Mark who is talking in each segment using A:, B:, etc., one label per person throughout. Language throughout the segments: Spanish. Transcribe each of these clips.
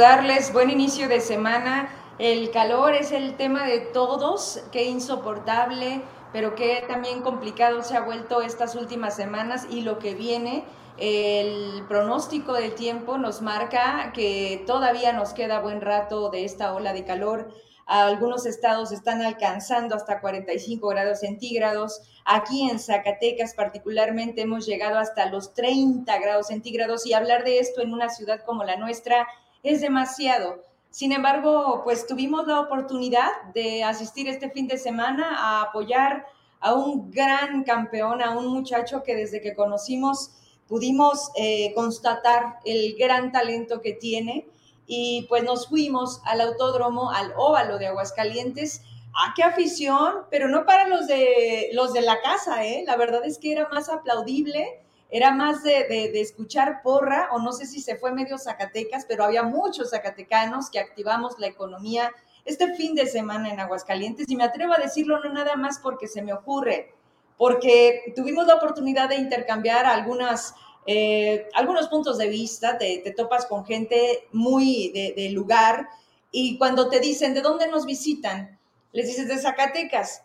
A: saludarles. Buen inicio de semana. El calor es el tema de todos, qué insoportable, pero qué también complicado se ha vuelto estas últimas semanas y lo que viene. El pronóstico del tiempo nos marca que todavía nos queda buen rato de esta ola de calor. Algunos estados están alcanzando hasta 45 grados centígrados. Aquí en Zacatecas particularmente hemos llegado hasta los 30 grados centígrados y hablar de esto en una ciudad como la nuestra es demasiado. Sin embargo, pues tuvimos la oportunidad de asistir este fin de semana a apoyar a un gran campeón, a un muchacho que desde que conocimos pudimos eh, constatar el gran talento que tiene y pues nos fuimos al autódromo, al óvalo de Aguascalientes. ¡Ah, qué afición! Pero no para los de, los de la casa, ¿eh? La verdad es que era más aplaudible era más de, escuchar porra, o no sé si se fue medio Zacatecas, pero había muchos zacatecanos que activamos la economía este fin de semana en Aguascalientes, y me atrevo a decirlo no nada más porque se me ocurre, porque tuvimos la oportunidad de intercambiar algunas, eh, algunos puntos de vista, te, topas con gente muy de, de lugar, y cuando te dicen, ¿de dónde nos visitan? Les dices, de Zacatecas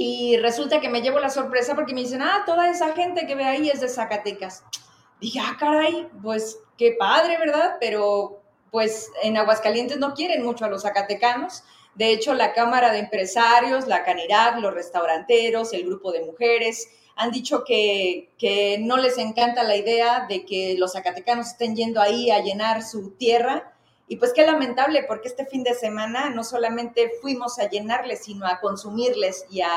A: y resulta que me llevo la sorpresa porque me dicen, ah, toda esa gente que ve ahí es de Zacatecas. Dije, ah, caray, pues qué padre, ¿verdad? Pero pues en Aguascalientes no quieren mucho a los zacatecanos. De hecho, la Cámara de Empresarios, la Canirac, los restauranteros, el grupo de mujeres, han dicho que, que no les encanta la idea de que los zacatecanos estén yendo ahí a llenar su tierra y pues qué lamentable, porque este fin de semana no solamente fuimos a llenarles, sino a consumirles y a,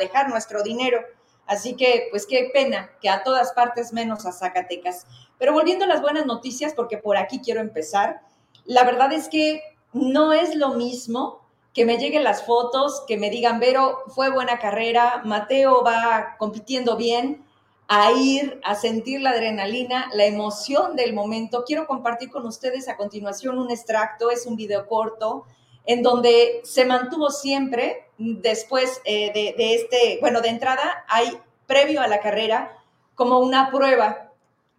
A: dejar nuestro dinero. Así que, pues qué pena que a todas partes menos a Zacatecas. Pero volviendo a las buenas noticias, porque por aquí quiero empezar, la verdad es que no es lo mismo que me lleguen las fotos, que me digan, Vero, fue buena carrera, Mateo va compitiendo bien, a ir, a sentir la adrenalina, la emoción del momento. Quiero compartir con ustedes a continuación un extracto, es un video corto, en donde se mantuvo siempre, después eh, de, este, bueno, de entrada hay previo a la carrera como una prueba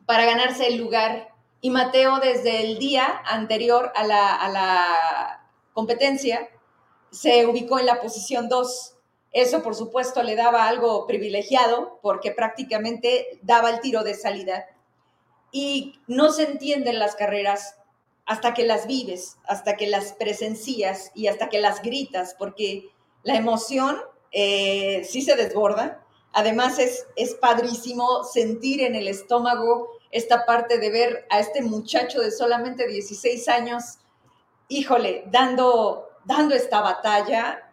A: para ganarse el lugar. Y Mateo desde el día anterior a la, a la competencia se ubicó en la posición 2 eso, por supuesto, le daba algo privilegiado porque prácticamente daba el tiro de salida. Y no se entienden las carreras hasta que las vives, hasta que las presencias y hasta que las gritas, porque la emoción eh, sí se desborda. Además, es, es padrísimo sentir en el estómago esta parte de ver a este muchacho de solamente 16 años, híjole, dando, dando esta batalla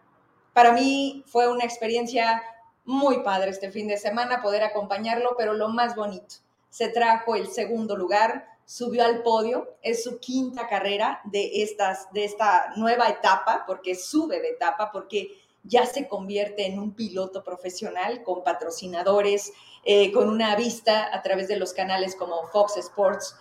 A: para mí fue una experiencia muy padre este fin de semana poder acompañarlo, pero lo más bonito, se trajo el segundo lugar, subió al podio, es su quinta carrera de, estas, de esta nueva etapa, porque sube de etapa, porque ya se convierte en un piloto profesional con patrocinadores, eh, con una vista a través de los canales como Fox Sports.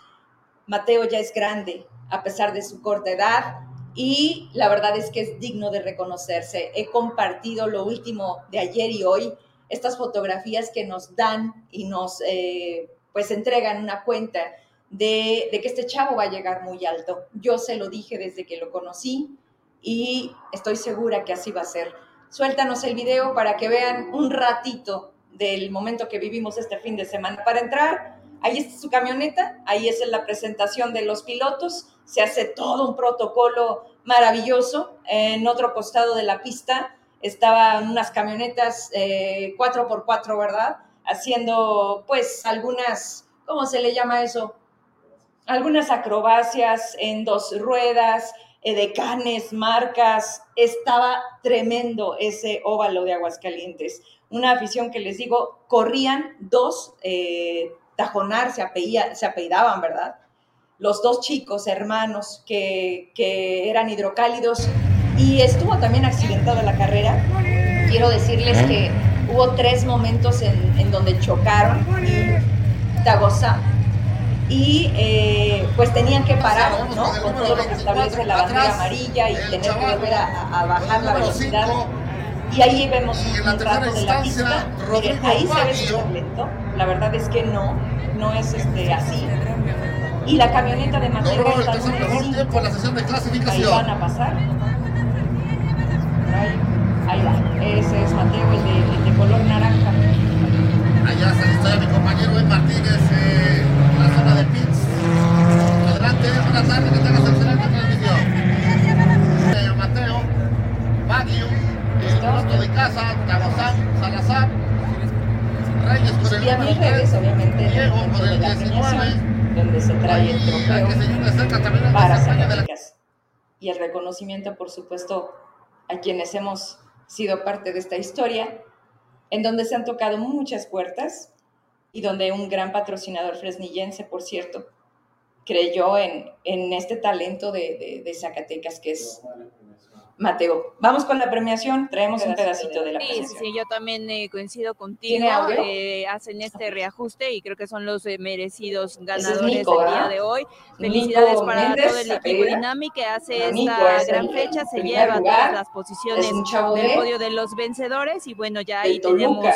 A: Mateo ya es grande, a pesar de su corta edad, y la verdad es que es digno de reconocerse. He compartido lo último de ayer y hoy, estas fotografías que nos dan y nos eh, pues entregan una cuenta de, de, que este chavo va a llegar muy alto. Yo se lo dije desde que lo conocí y estoy segura que así va a ser. Suéltanos el video para que vean un ratito del momento que vivimos este fin de semana. Para entrar, Ahí está su camioneta, ahí es la presentación de los pilotos, se hace todo un protocolo maravilloso. En otro costado de la pista estaban unas camionetas 4x4, eh, ¿verdad? Haciendo pues algunas, ¿cómo se le llama eso? Algunas acrobacias en dos ruedas, edecanes, marcas. Estaba tremendo ese óvalo de Aguascalientes. Una afición que les digo, corrían dos eh, Tajonar se, se apellidaban, ¿verdad? Los dos chicos hermanos que, eran hidrocálidos y estuvo también accidentado la carrera. Quiero decirles que hubo tres momentos en, donde chocaron y Tagosa y eh, pues tenían que parar, ¿no? Con todo lo que establece la bandera amarilla y tener que volver a, bajar la velocidad. Y ahí vemos un rato de la pista. Miren, ahí se ve su talento. La verdad es que no, no es este, así. y la camioneta de Mateo
B: No,
A: está
B: es el mejor tiempo en la sesión de
A: Ahí
B: clasificación.
A: van a pasar. Ahí, ahí va. Ese es Mateo, el de, el de color naranja.
B: Allá se ya mi compañero Ben Martínez eh, en la zona de pits. Adelante, buenas tardes, que tengas excelente transmisión. Eh, Mateo, Baguio, el casa, Tabazán, Salazar, Reyes con el número
A: redes,
B: 3,
A: obviamente, en el
B: Diego con el
A: la
B: 19.
A: premiación, donde se trae el trofeo
B: se
A: para Zacatecas. Y el reconocimiento, por supuesto, a quienes hemos sido parte de esta historia, en donde se han tocado muchas puertas y donde un gran patrocinador fresnillense, por cierto, creyó en, en este talento de, de- de Zacatecas, que es Mateo. Vamos con la premiación, traemos un pedacito de la
C: Sí, sí,
A: premiación.
C: sí, yo también eh, coincido contigo. Eh, hacen este reajuste y creo que son los eh, merecidos
A: es
C: ganadores
A: Nico,
C: del día de hoy. Felicidades
A: Nico
C: para
A: Méndez,
C: todo el equipo. Dynamic que hace
A: Nico
C: esta
A: es
C: gran
A: el
C: fecha, se lleva
A: lugar,
C: todas las
A: Es
C: posiciones del
A: de,
C: podio de los vencedores y bueno, ya ahí tenemos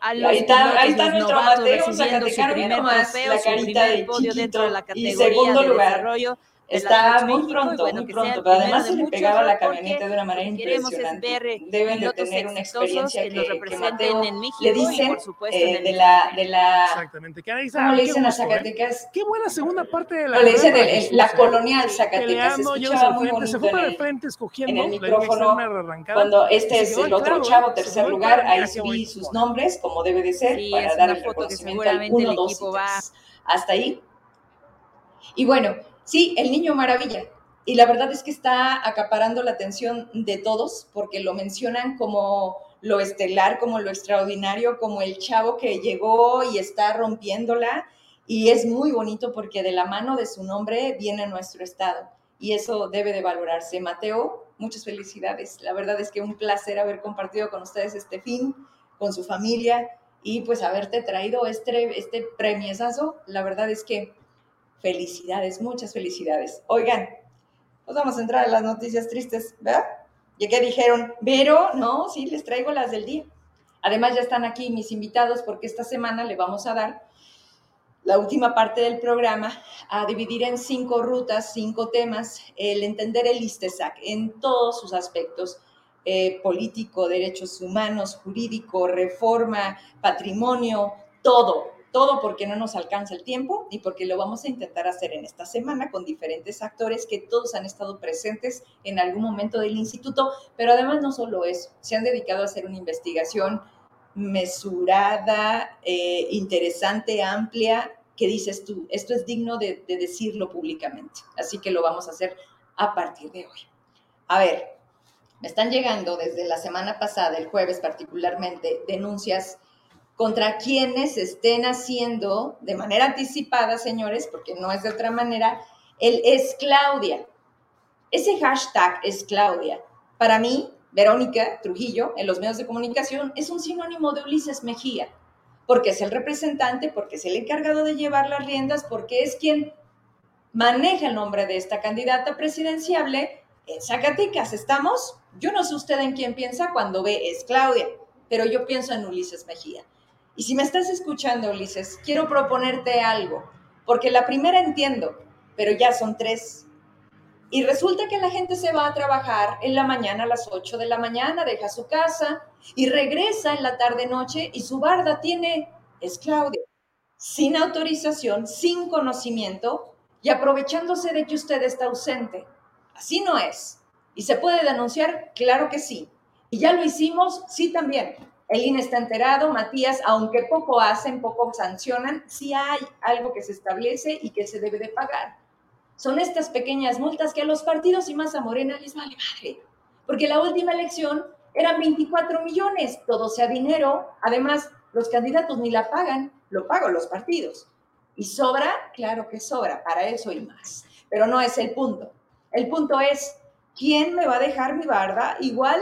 A: ahí está, ahí está nuestro Mateo
C: su
A: Zacatecano, mira
C: primer trofeo, su primer
A: de
C: podio dentro de la
A: chiquito y
C: categoría
A: segundo
C: de
A: lugar.
C: desarrollo
A: Está muy pronto,
C: bueno,
A: muy pronto, pero además
C: de
A: se le pegaba la camioneta de una manera impresionante.
C: ver eh,
A: Deben de tener una experiencia
C: que
A: que, que Mateo
C: en México
A: le dicen
C: por supuesto
A: eh, de la de la
D: Exactamente. ¿Qué
A: ¿cómo le
D: Qué
A: dicen a
D: ¿eh?
A: Zacatecas?
D: Qué buena segunda parte de la
A: No, le dicen el- el- la
D: ¿eh?
A: colonial Zacatecas. Se escuchaba muy
D: frente, se
A: bonito
D: fue
A: en
D: para el frente escogiendo.
A: en el micrófono, cuando este es el otro chavo, tercer lugar, ahí
D: bonito.
A: sus nombres como debe de ser para dar el reconocimiento al
C: seguramente
A: 1,
C: el
A: 2 y
C: equipo va
A: 3. Hasta ahí. Y bueno, sí, el niño maravilla. Y la verdad es que está acaparando la atención de todos porque lo mencionan como lo estelar, como lo extraordinario, como el chavo que llegó y está rompiéndola. Y es muy bonito porque de la mano de su nombre viene nuestro estado. Y eso debe de valorarse. Mateo, muchas felicidades. La verdad es que un placer haber compartido con ustedes este fin, con su familia y pues haberte traído este, este premiesazo. La verdad es que felicidades, muchas felicidades. Oigan, pues vamos a entrar a las noticias tristes, ¿verdad? Ya que dijeron, pero no, sí, les traigo las del día. Además ya están aquí mis invitados porque esta semana le vamos a dar la última parte del programa a dividir en cinco rutas, cinco temas, el entender el ISTESAC en todos sus aspectos, eh, político, derechos humanos, jurídico, reforma, patrimonio, todo, todo porque no nos alcanza el tiempo y porque lo vamos a intentar hacer en esta semana con diferentes actores que todos han estado presentes en algún momento del instituto, pero además no solo eso, se han dedicado a hacer una investigación mesurada, eh, interesante, amplia, que dices tú, esto es digno de, de decirlo públicamente. Así que lo vamos a hacer a partir de hoy. A ver, me están llegando desde la semana pasada, el jueves particularmente, denuncias contra quienes estén haciendo de manera anticipada, señores, porque no es de otra manera, el es Claudia. Ese hashtag es Claudia. Para mí, Verónica Trujillo, en los medios de comunicación, es un sinónimo de Ulises Mejía, porque es el representante, porque es el encargado de llevar las riendas, porque es quien maneja el nombre de esta candidata presidenciable en Zacatecas. ¿Estamos? Yo no sé usted en quién piensa cuando ve es Claudia, pero yo pienso en Ulises Mejía. Y si me estás escuchando, Ulises, quiero proponerte algo, porque la primera entiendo, pero ya son tres. Y resulta que la gente se va a trabajar en la mañana a las 8 de la mañana, deja su casa y regresa en la tarde-noche y su barda tiene, es Claudia, sin autorización, sin conocimiento y aprovechándose de que usted está ausente. Así no es. ¿Y se puede denunciar? Claro que sí. ¿Y ya lo hicimos? Sí también. El INE está enterado, Matías, aunque poco hacen, poco sancionan, sí hay algo que se establece y que se debe de pagar. Son estas pequeñas multas que a los partidos y más a Morena les vale madre. Porque la última elección eran 24 millones, todo sea dinero. Además, los candidatos ni la pagan, lo pagan los partidos. ¿Y sobra? Claro que sobra, para eso y más. Pero no es el punto. El punto es, ¿quién me va a dejar mi barda igual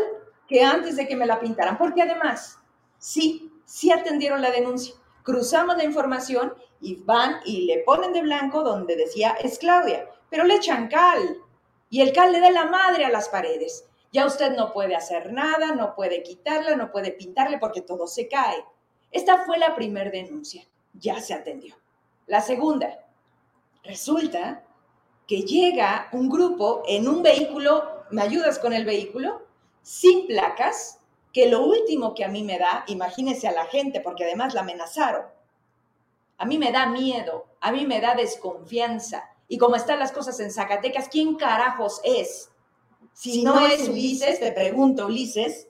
A: que antes de que me la pintaran? Porque además, sí, sí atendieron la denuncia. Cruzamos la información y van y le ponen de blanco donde decía es Claudia, pero le echan cal. Y el cal le da la madre a las paredes. Ya usted no puede hacer nada, no puede quitarla, no puede pintarle porque todo se cae. Esta fue la primera denuncia. Ya se atendió. La segunda, resulta que llega un grupo en un vehículo, ¿me ayudas con el vehículo? Sin placas, que lo último que a mí me da, imagínense a la gente, porque además la amenazaron, a mí me da miedo, a mí me da desconfianza. Y como están las cosas en Zacatecas, ¿quién carajos es? Si, no, es Ulises, te pregunto, Ulises,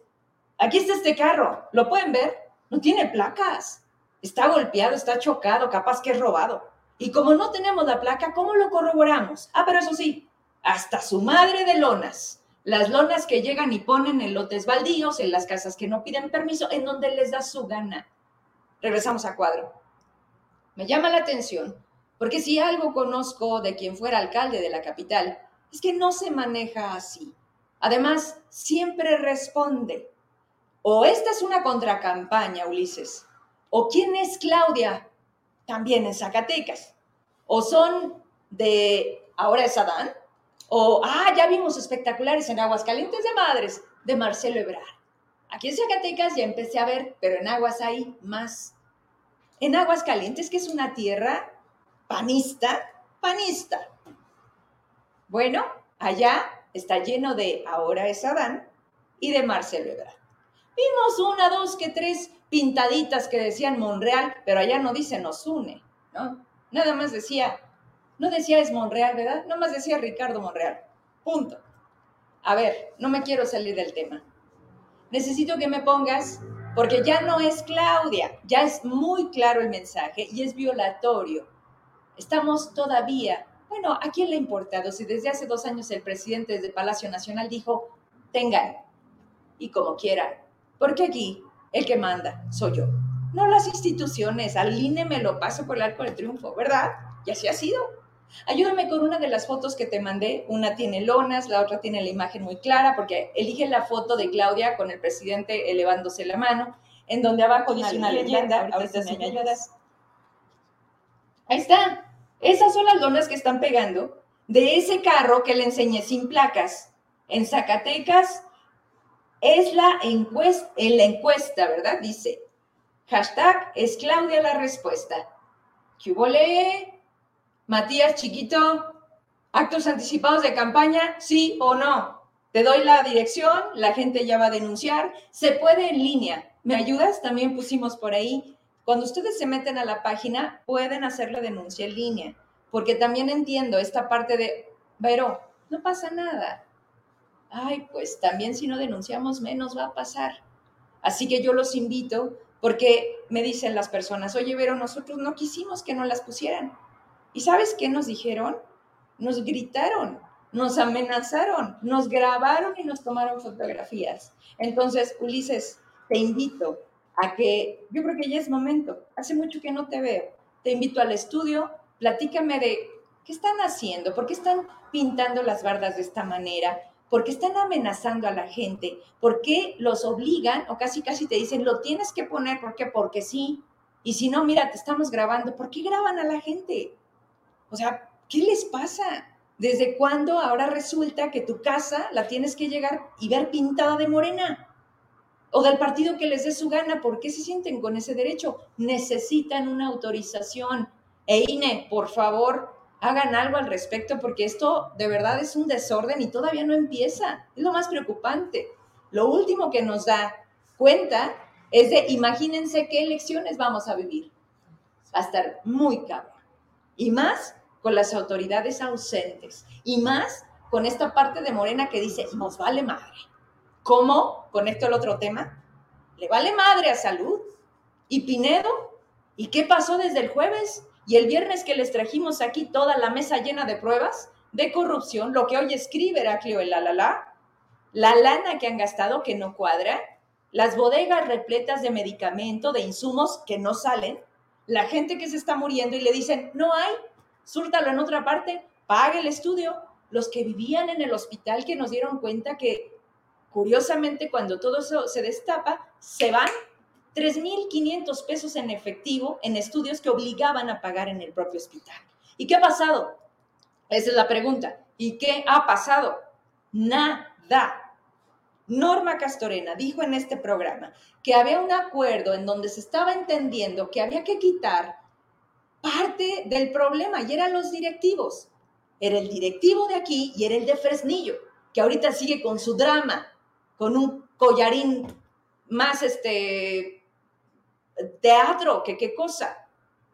A: aquí está este carro, ¿lo pueden ver? No tiene placas. Está golpeado, está chocado, capaz que es robado. Y como no tenemos la placa, ¿cómo lo corroboramos? Ah, pero eso sí, hasta su madre de lonas. Las lonas que llegan y ponen en lotes baldíos, en las casas que no piden permiso, en donde les da su gana. Regresamos a cuadro. Me llama la atención, porque si algo conozco de quien fuera alcalde de la capital, es que no se maneja así. Además, siempre responde. O esta es una contracampaña, Ulises. O quién es Claudia, también en Zacatecas. O son de Ahora es Adán. O, ah, ya vimos espectaculares en Aguascalientes de Madres, de Marcelo Ebrard. Aquí en Zacatecas ya empecé a ver, pero en Aguas hay más. En Aguascalientes, que es una tierra panista, panista. Bueno, allá está lleno de Ahora es Adán y de Marcelo Ebrard. Vimos una, dos, que tres pintaditas que decían Monreal, pero allá no dice nos une, ¿no? Nada más decía, no decía es Monreal, ¿verdad? Nada más decía Ricardo Monreal. Punto. A ver, no me quiero salir del tema. Necesito que me pongas, porque ya no es Claudia, ya es muy claro el mensaje y es violatorio. Estamos todavía, bueno, ¿a quién le ha importado si desde hace dos años el presidente de Palacio Nacional dijo, tengan, y como quieran, porque aquí el que manda soy yo. No las instituciones, al INE me lo paso por el arco del triunfo, ¿verdad? Y así ha sido. Ayúdame con una de las fotos que te mandé. Una tiene lonas, la otra tiene la imagen muy clara, porque elige la foto de Claudia con el presidente elevándose la mano, en donde abajo dice una leyenda. Ahorita, si me ayudas. Ahí está. Esas son las lonas que están pegando de ese carro que le enseñé sin placas en Zacatecas es la encuesta, en la encuesta, ¿verdad? Dice, hashtag es Claudia la respuesta. ¿Qué hubo Matías Chiquito, actos anticipados de campaña, sí o no. Te doy la dirección, la gente ya va a denunciar. Se puede en línea. ¿Me ayudas? También pusimos por ahí. Cuando ustedes se meten a la página, pueden hacer la denuncia en línea. Porque también entiendo esta parte de, pero no pasa nada ay, pues también si no denunciamos menos va a pasar. Así que yo los invito porque me dicen las personas, oye, pero nosotros no quisimos que no las pusieran. ¿Y sabes qué nos dijeron? Nos gritaron, nos amenazaron, nos grabaron y nos tomaron fotografías. Entonces, Ulises, te invito a que, yo creo que ya es momento, hace mucho que no te veo, te invito al estudio, platícame de qué están haciendo, por qué están pintando las bardas de esta manera, ¿Por qué están amenazando a la gente? ¿Por qué los obligan o casi casi te dicen, lo tienes que poner? ¿Por qué? Porque sí. Y si no, mira, te estamos grabando. ¿Por qué graban a la gente? O sea, ¿qué les pasa? ¿Desde cuándo ahora resulta que tu casa la tienes que llegar y ver pintada de morena? O del partido que les dé su gana. ¿Por qué se sienten con ese derecho? Necesitan una autorización. E INE, por favor, hagan algo al respecto porque esto de verdad es un desorden y todavía no empieza. Es lo más preocupante. Lo último que nos da cuenta es de imagínense qué elecciones vamos a vivir. Va a estar muy cabrón. Y más con las autoridades ausentes. Y más con esta parte de Morena que dice, nos vale madre. ¿Cómo? Con esto el otro tema. Le vale madre a salud. ¿Y Pinedo? ¿Y qué pasó desde el jueves? Y el viernes que les trajimos aquí toda la mesa llena de pruebas de corrupción, lo que hoy escribe Heraclio el la, la lana que han gastado que no cuadra, las bodegas repletas de medicamento, de insumos que no salen, la gente que se está muriendo y le dicen, no hay, súrtalo en otra parte, pague el estudio. Los que vivían en el hospital que nos dieron cuenta que, curiosamente, cuando todo eso se destapa, se van 3.500 pesos en efectivo en estudios que obligaban a pagar en el propio hospital. ¿Y qué ha pasado? Esa es la pregunta. ¿Y qué ha pasado? Nada. Norma Castorena dijo en este programa que había un acuerdo en donde se estaba entendiendo que había que quitar parte del problema y eran los directivos. Era el directivo de aquí y era el de Fresnillo, que ahorita sigue con su drama, con un collarín más este teatro que qué cosa.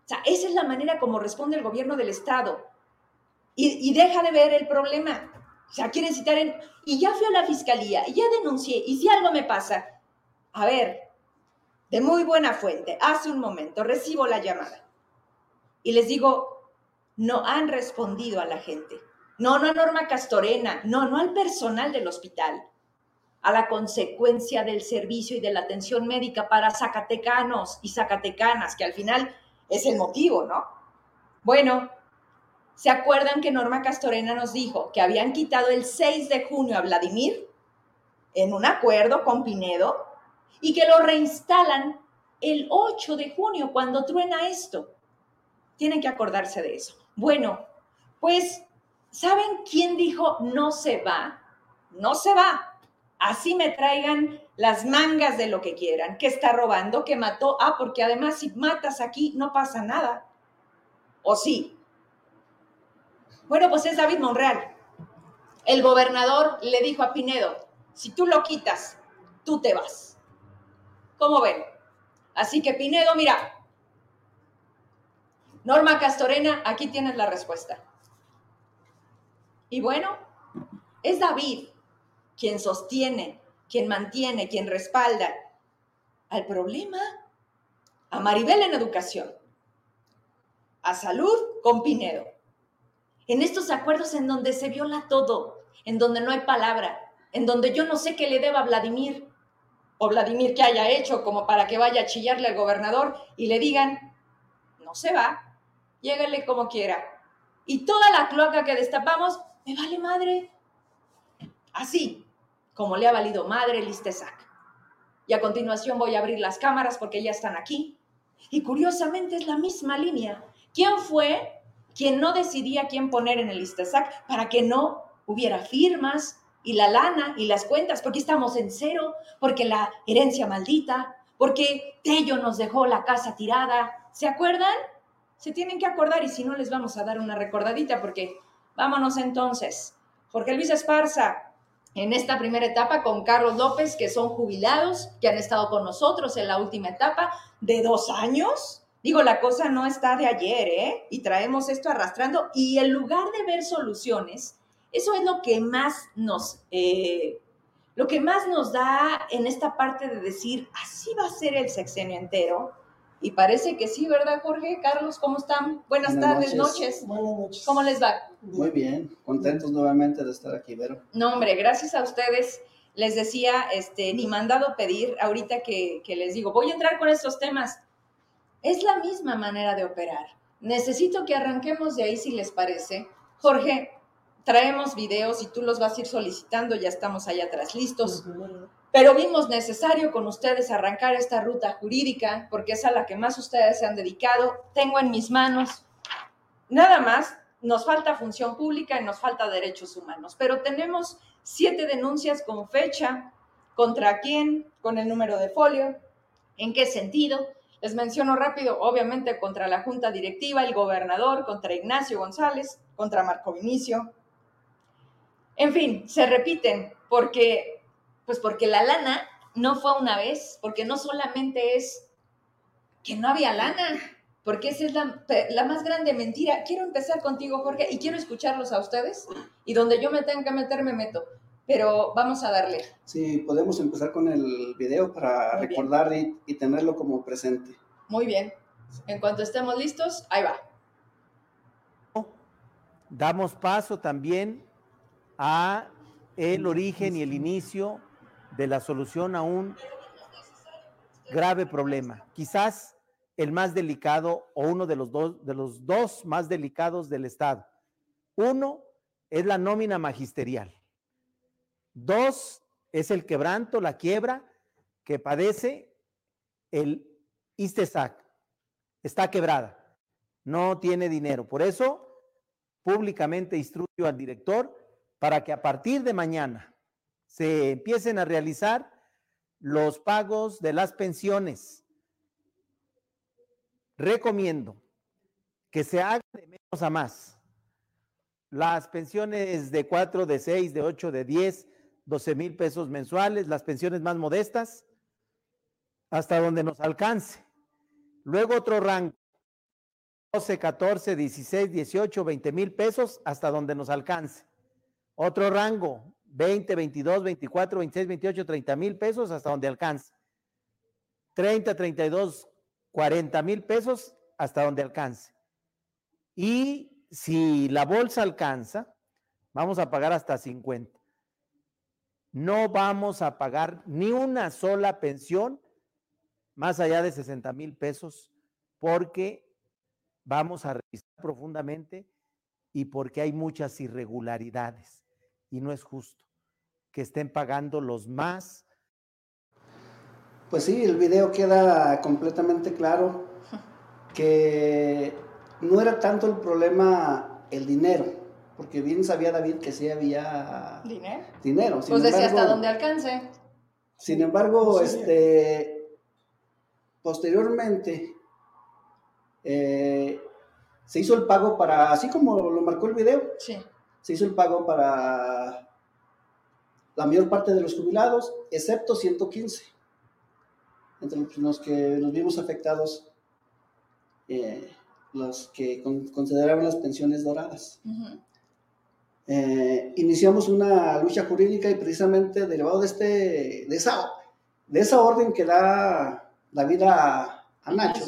A: O sea, esa es la manera como responde el gobierno del Estado. Y, y deja de ver el problema. O sea, quieren citar en... Y ya fui a la fiscalía, y ya denuncié, y si algo me pasa, a ver, de muy buena fuente, hace un momento recibo la llamada y les digo, no han respondido a la gente. No, no a Norma Castorena, no, no al personal del hospital, a la consecuencia del servicio y de la atención médica para zacatecanos y zacatecanas, que al final es el motivo, ¿no? Bueno, ¿se acuerdan que Norma Castorena nos dijo que habían quitado el 6 de junio a Vladimir en un acuerdo con Pinedo y que lo reinstalan el 8 de junio cuando truena esto? Tienen que acordarse de eso. Bueno, pues, ¿saben quién dijo no se va? No se va. Así me traigan las mangas de lo que quieran, que está robando, que mató. Ah, porque además si matas aquí no pasa nada. ¿O sí? Bueno, pues es David Monreal. El gobernador le dijo a Pinedo, si tú lo quitas, tú te vas. ¿Cómo ven? Así que Pinedo, mira, Norma Castorena, aquí tienes la respuesta. Y bueno, es David quien sostiene, quien mantiene, quien respalda al problema, a Maribel en educación, a salud con Pinedo. En estos acuerdos en donde se viola todo, en donde no hay palabra, en donde yo no sé qué le deba a Vladimir, o Vladimir que haya hecho como para que vaya a chillarle al gobernador y le digan, no se va, llégale como quiera. Y toda la cloaca que destapamos, me vale madre. Así, como le ha valido madre el Istesac. Y a continuación voy a abrir las cámaras porque ya están aquí. Y curiosamente es la misma línea. ¿Quién fue quien no decidía quién poner en el Istesac para que no hubiera firmas y la lana y las cuentas? Porque estamos en cero, porque la herencia maldita, porque Tello nos dejó la casa tirada. ¿Se acuerdan? se tienen que acordar y si no les vamos a dar una recordadita porque vámonos entonces. Jorge Luis Esparza, en esta primera etapa con Carlos López, que son jubilados, que han estado con nosotros en la última etapa de dos años. Digo, la cosa no está de ayer, ¿eh? Y traemos esto arrastrando. Y en lugar de ver soluciones, eso es lo que más nos, eh, lo que más nos da en esta parte de decir, así va a ser el sexenio entero y parece que sí, ¿verdad, Jorge? Carlos, ¿cómo están? Buenas, tardes, noches.
E: Buenas noches.
A: ¿Cómo les va?
E: Muy bien, contentos nuevamente de estar aquí, Vero.
A: No, hombre, gracias a ustedes. Les decía, este, ni mandado pedir, ahorita que, que les digo, voy a entrar con estos temas. Es la misma manera de operar. Necesito que arranquemos de ahí, si les parece. Jorge, traemos videos y tú los vas a ir solicitando, ya estamos allá atrás listos pero vimos necesario con ustedes arrancar esta ruta jurídica porque es a la que más ustedes se han dedicado. Tengo en mis manos nada más, nos falta función pública y nos falta derechos humanos, pero tenemos siete denuncias con fecha, contra quién, con el número de folio, en qué sentido. Les menciono rápido, obviamente contra la Junta Directiva, el gobernador, contra Ignacio González, contra Marco Vinicio. En fin, se repiten porque pues porque la lana no fue una vez, porque no solamente es que no había lana, porque esa es la, más grande mentira. Quiero empezar contigo, Jorge, y quiero escucharlos a ustedes, y donde yo me tenga que meter, me meto. Pero vamos a darle.
E: Sí, podemos empezar con el video para recordar y, y tenerlo como presente.
A: Muy bien. En cuanto estemos listos, ahí va.
F: Damos paso también a el origen y el inicio de la solución a un grave problema, quizás el más delicado o uno de los dos, de los dos más delicados del Estado. Uno es la nómina magisterial. Dos es el quebranto, la quiebra que padece el ISTESAC. Está quebrada, no tiene dinero. Por eso, públicamente instruyo al director para que a partir de mañana se empiecen a realizar los pagos de las pensiones. Recomiendo que se haga de menos a más. Las pensiones de 4, de 6, de 8, de 10, 12 mil pesos mensuales, las pensiones más modestas, hasta donde nos alcance. Luego otro rango, 12, 14, 16, 18, 20 mil pesos, hasta donde nos alcance. Otro rango, 20, 22, 24, 26, 28, 30 mil pesos, hasta donde alcance. 30, 32, 40 mil pesos, hasta donde alcance. Y si la bolsa alcanza, vamos a pagar hasta 50. No vamos a pagar ni una sola pensión más allá de 60 mil pesos porque vamos a revisar profundamente y porque hay muchas irregularidades y no es justo que estén pagando los más.
E: Pues sí, el video queda completamente claro que no era tanto el problema el dinero, porque bien sabía David que sí había
A: ¿Dinero?
E: dinero. Sin
A: Pues decía hasta donde alcance.
E: Sin embargo, este, posteriormente eh, se hizo el pago para, así como lo marcó el video,
A: Sí.
E: se hizo el pago para la mayor parte de los jubilados, excepto 115, entre los que nos vimos afectados, eh, los que con- consideraban las pensiones doradas.
A: Ujú.
E: Eh, iniciamos una lucha jurídica y precisamente derivado de, este, de, esa, de esa orden que da David a, a Nacho,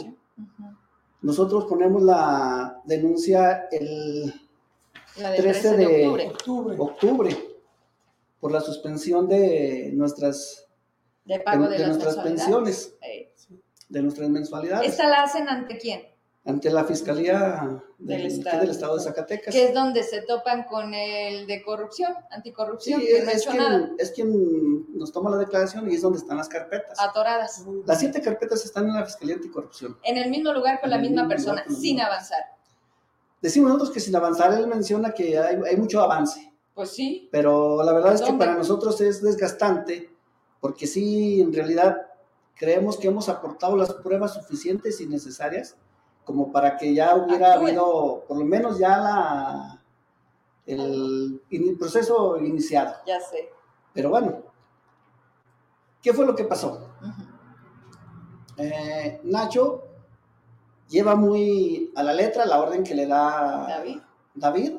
E: nosotros ponemos la denuncia el
A: La del
E: 13
A: 13 de
E: de
A: octubre.
E: octubre. por la suspensión de nuestras,
A: De pago
E: de
A: de, las
E: nuestras pensiones,
A: Eh,
E: de nuestras mensualidades,
A: ¿Esta la hacen ante quién?
E: Ante la Fiscalía del,
A: Estado.
E: del Estado de Zacatecas.
A: Que es donde se topan con el de corrupción,
E: Sí,
A: anticorrupción, que no ha
E: es,
A: nada.
E: quien, es quien nos toma la declaración y es donde están las carpetas.
A: Atoradas.
E: Las siete carpetas están en la Fiscalía Anticorrupción.
A: En el mismo lugar con la
E: En
A: misma persona,
E: lugar
A: sin avanzar.
E: Decimos nosotros que sin avanzar, él menciona que hay, hay mucho avance,
A: Pues sí.
E: pero la verdad es que para nosotros es desgastante, porque sí, en realidad creemos que hemos aportado las pruebas suficientes y necesarias como para que ya hubiera habido, por lo menos ya la, el, proceso iniciado.
A: Ya sé.
E: Pero bueno, ¿qué fue lo que pasó? Eh, Nacho lleva muy a la letra la orden que le da
A: David.
E: David,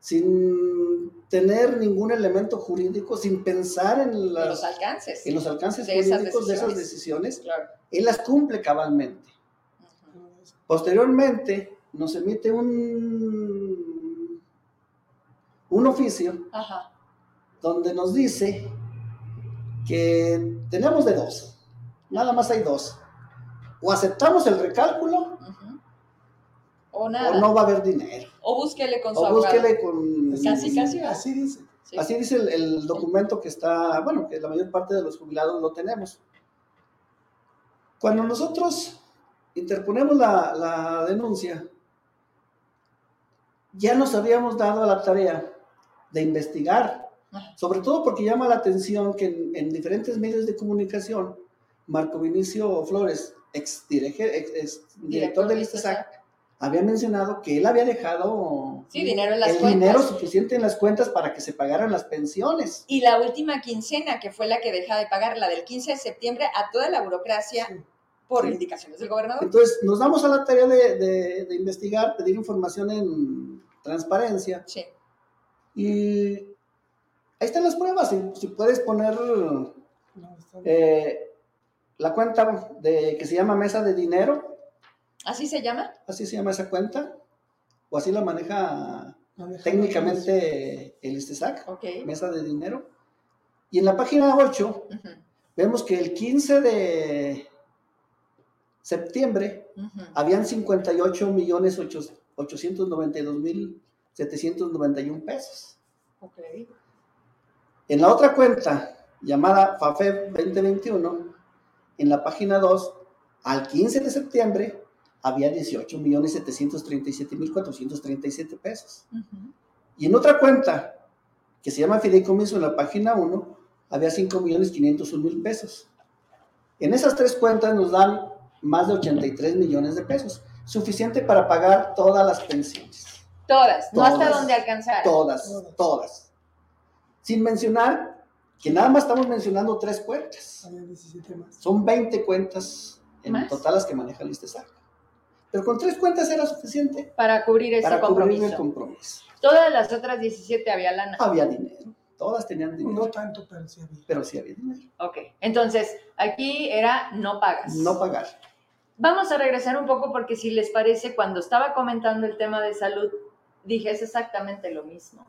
E: sin tener ningún elemento jurídico, sin pensar en, las-
A: los alcances.
E: en los alcances
A: de esas
E: jurídicos de esas
A: decisiones.
E: decisiones,
A: Claro.
E: él las cumple cabalmente. Posteriormente nos emite un, un oficio
A: Ajá.
E: donde nos dice que tenemos de dos, nada más hay dos. O aceptamos el recálculo.
A: O nada.
E: o no va a haber dinero.
A: O búsquele con su
E: O búsquele con...
A: Casi, casi. ¿verdad?
E: Así dice.
A: Sí.
E: Así dice el, el documento que está, bueno, que la mayor parte de los jubilados lo tenemos. Cuando nosotros interponemos la, la denuncia, ya nos habíamos dado a la tarea de investigar,
A: Ajá.
E: sobre todo porque llama la atención que en, en diferentes medios de comunicación, Marco Vinicio Flores, ex, dirige- ex- ex director del ISTESAC, había mencionado que él había dejado
A: Sí, dinero en las
E: el
A: cuentas.
E: dinero suficiente en las cuentas para que se pagaran las pensiones.
A: Y la última quincena, que fue la que deja de pagar, la del 15 de septiembre, a toda la burocracia
E: Sí.
A: Por
E: Sí.
A: indicaciones del gobernador.
E: Entonces, nos damos a la tarea de, de- de investigar, pedir información en transparencia
A: Sí.
E: y ahí están las pruebas. Si, si puedes poner eh, la cuenta de, que se llama Mesa de Dinero,
A: ¿Así se llama?
E: así se llama esa cuenta, o así la maneja técnicamente el ISTESAC,
A: Ok.
E: Mesa de Dinero. Y en la página 8
A: Ujú,
E: vemos que el 15 de septiembre
A: ujú.
E: habían 58 millones 892 mil 791 pesos. En la otra cuenta, llamada FAFEB 2021, en la página 2, al 15 de septiembre, había 18 millones 737 mil 437 pesos.
A: Ujú.
E: Y en otra cuenta, que se llama Fideicomiso, en la página 1, había 5 millones 501 mil pesos. En esas tres cuentas nos dan más de 83 millones de pesos. suficiente para pagar todas las pensiones.
A: Todas, no hasta
E: Todas.
A: donde alcanzar.
E: Todas,
G: Todas.
E: Sin mencionar que nada más estamos mencionando tres cuentas.
G: Había 17 más.
E: Son 20 cuentas en
A: ¿Más?
E: total las que maneja el ISTESAC. Pero con tres cuentas era suficiente
A: Para cubrir ese
E: para cubrir
A: compromiso.
E: el compromiso.
A: Todas las otras 17 había lana.
E: Había dinero, todas tenían dinero,
G: No tanto, pero sí había.
E: pero sí había dinero.
A: Ok, entonces aquí era no pagas.
E: No pagar.
A: Vamos a regresar un poco porque si les parece, cuando estaba comentando el tema de salud, dije es exactamente lo mismo.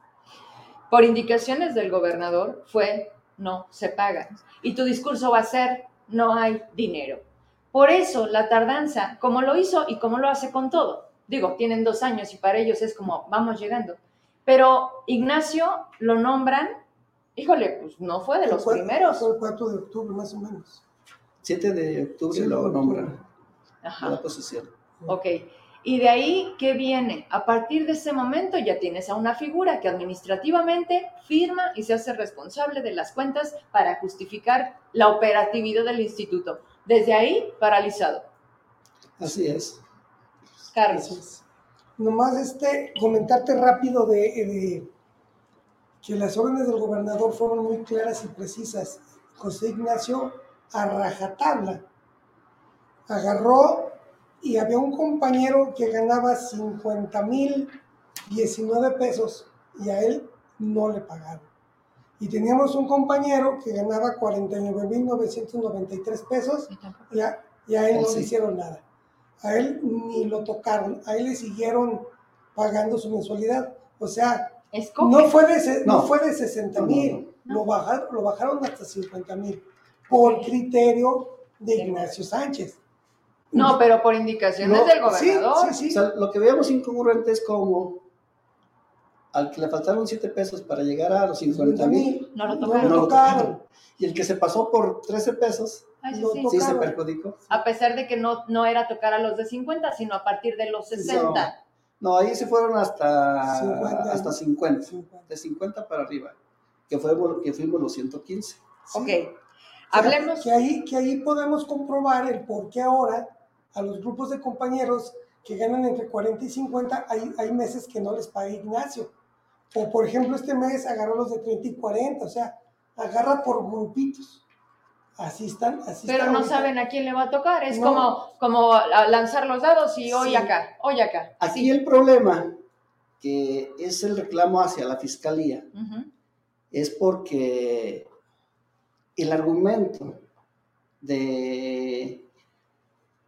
A: Por indicaciones del gobernador fue no se paga. Y tu discurso va a ser no hay dinero. Por eso la tardanza, como lo hizo y como lo hace con todo. Digo, tienen dos años y para ellos es como vamos llegando. Pero Ignacio lo nombran, híjole, pues no fue de los
G: Fue-
A: primeros.
G: Fue el 4 de octubre, más o menos.
E: 7 de octubre
G: Sí,
E: lo nombran
A: Ajá.
E: la posición.
A: Ok. Y de ahí, ¿qué viene? A partir de ese momento ya tienes a una figura que administrativamente firma y se hace responsable de las cuentas para justificar la operatividad del instituto. Desde ahí, paralizado.
E: Así es.
G: Así
A: Carlos.
G: es. Nomás este, comentarte rápido de, de que las órdenes del gobernador fueron muy claras y precisas. José Ignacio a rajatabla agarró y había un compañero que ganaba 50 mil 19 pesos y a él no le pagaron. Y teníamos un compañero que ganaba 49 mil 993 pesos y a, y a él no
E: Sí.
G: le hicieron nada. A él ni lo tocaron, a él le siguieron pagando su mensualidad. O sea, no fue de, no.
E: No.
G: fue de 60
E: No,
G: mil,
A: no,
G: lo, bajaron, lo bajaron hasta 50 mil por criterio de Ignacio Sánchez.
A: No, pero por indicaciones
G: No,
A: del
G: sí,
A: gobernador.
G: sí,
E: O sea, lo que veamos incongruente es como al que le faltaron 7 pesos para llegar a los 50 mil,
A: No lo
G: no
A: tocaron.
E: no lo
G: tocaron.
E: Y el que se pasó por 13 pesos,
A: Ay, sí,
G: Lo
A: sí.
E: sí se perjudicó.
A: A pesar de que no, no era tocar a los de 50, sino a partir de los 60.
E: No, ahí se fueron hasta
G: 50.
E: hasta 50.
G: 50.
E: De 50 para arriba. Que, fue, que fuimos los 115.
A: Ok.
G: O sea,
A: Hablemos.
G: Que ahí, que ahí podemos comprobar el por qué ahora a los grupos de compañeros que ganan entre 40 y 50, hay, hay meses que no les paga Ignacio. O por ejemplo, este mes agarró los de 30 y 40, o sea, agarra por grupitos. Así están, así
A: Pero
G: están
A: no
G: ahorita.
A: saben a quién le va a tocar. Es
G: No.
A: como, como lanzar los dados y hoy
G: Sí.
A: acá, hoy acá.
E: Aquí
A: Sí.
E: el problema, que es el reclamo hacia la fiscalía, es porque el argumento de,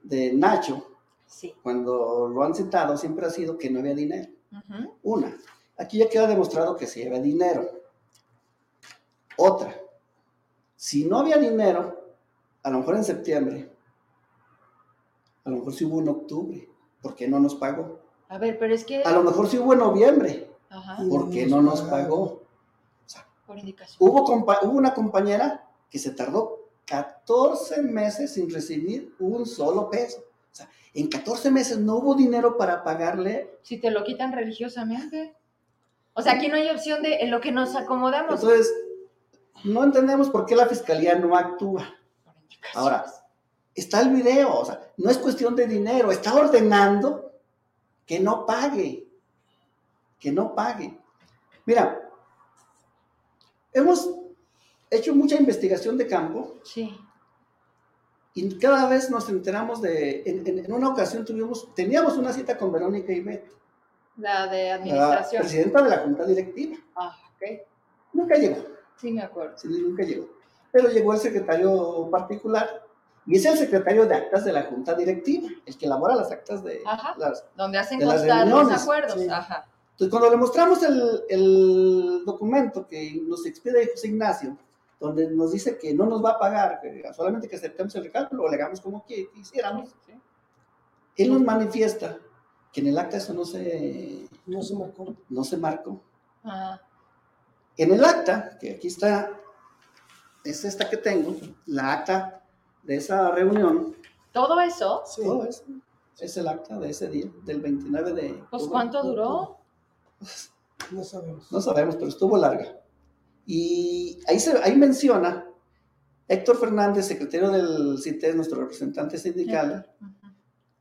E: de Nacho,
A: Sí.
E: cuando lo han citado, siempre ha sido que no había dinero. Una, aquí ya queda demostrado que sí había dinero. Otra, si no había dinero, a lo mejor en septiembre, a lo mejor sí hubo en octubre, ¿por qué no nos pagó?
A: A ver, pero es que.
E: A lo mejor sí hubo en noviembre,
A: Ajá,
G: Y
E: ¿por qué
G: no
E: no
G: nos
E: nos
G: pagaron.
E: pagó?
A: por indicación.
E: Hubo, hubo una compañera que se tardó 14 meses sin recibir un solo peso. O sea, en 14 meses no hubo dinero para pagarle.
A: Si te lo quitan religiosamente. O sea, aquí no hay opción de en lo que nos acomodamos.
E: Entonces, no entendemos por qué la fiscalía no actúa. Ahora, está el video, o sea, no es cuestión de dinero, está ordenando que no pague, que no pague. Mira, hemos hecho mucha investigación de campo
A: Sí.
E: y cada vez nos enteramos de, en, en- en una ocasión tuvimos, teníamos una cita con Verónica Ibet,
A: La de
E: la
A: administración.
E: presidenta de la Junta Directiva.
A: Ah, ok.
E: Nunca llegó.
A: Sí, me acuerdo.
E: Sí, nunca llegó. Pero llegó el secretario particular y es el secretario de actas de la Junta Directiva, el que elabora las actas de
A: Ajá.
E: las.
A: Donde hacen
E: De las
A: constar los acuerdos.
G: Sí.
A: Ajá.
E: Entonces, cuando le mostramos el, el documento que nos expide José Ignacio, donde nos dice que no nos va a pagar, solamente que aceptemos el recálculo o le hagamos como que quisiéramos,
A: Sí.
E: él nos manifiesta que en el acta eso no se,
G: No se marcó.
E: no se marcó.
A: Ah,
E: En el acta, que aquí está, es esta que tengo, la acta de esa reunión,
A: todo eso,
G: Sí.
E: todo eso, es el acta de ese día, del 29 de
A: pues. ¿cuánto duró?
G: No sabemos.
E: No sabemos, pero estuvo larga. Y ahí, se, ahí menciona Héctor Fernández, secretario del CITES, nuestro representante sindical,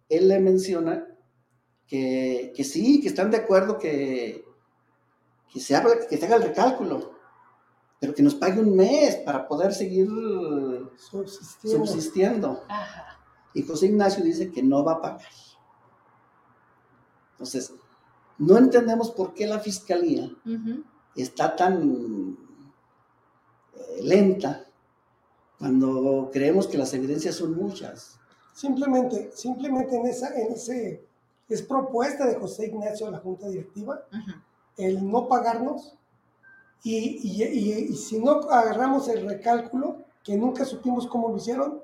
E: él le menciona que, que sí, que están de acuerdo que, que, se haga, que se haga el recálculo, pero que nos pague un mes para poder seguir
G: Subsistiendo.
E: subsistiendo.
A: Ajá.
E: Y José Ignacio dice que no va a pagar. Entonces, no entendemos por qué la fiscalía está tan lenta cuando creemos que las evidencias son muchas.
G: Simplemente, simplemente en esa, en ese, es propuesta de José Ignacio a la Junta Directiva
A: Ujú.
G: el no pagarnos y, y- y- y si no agarramos el recálculo, que nunca supimos cómo lo hicieron,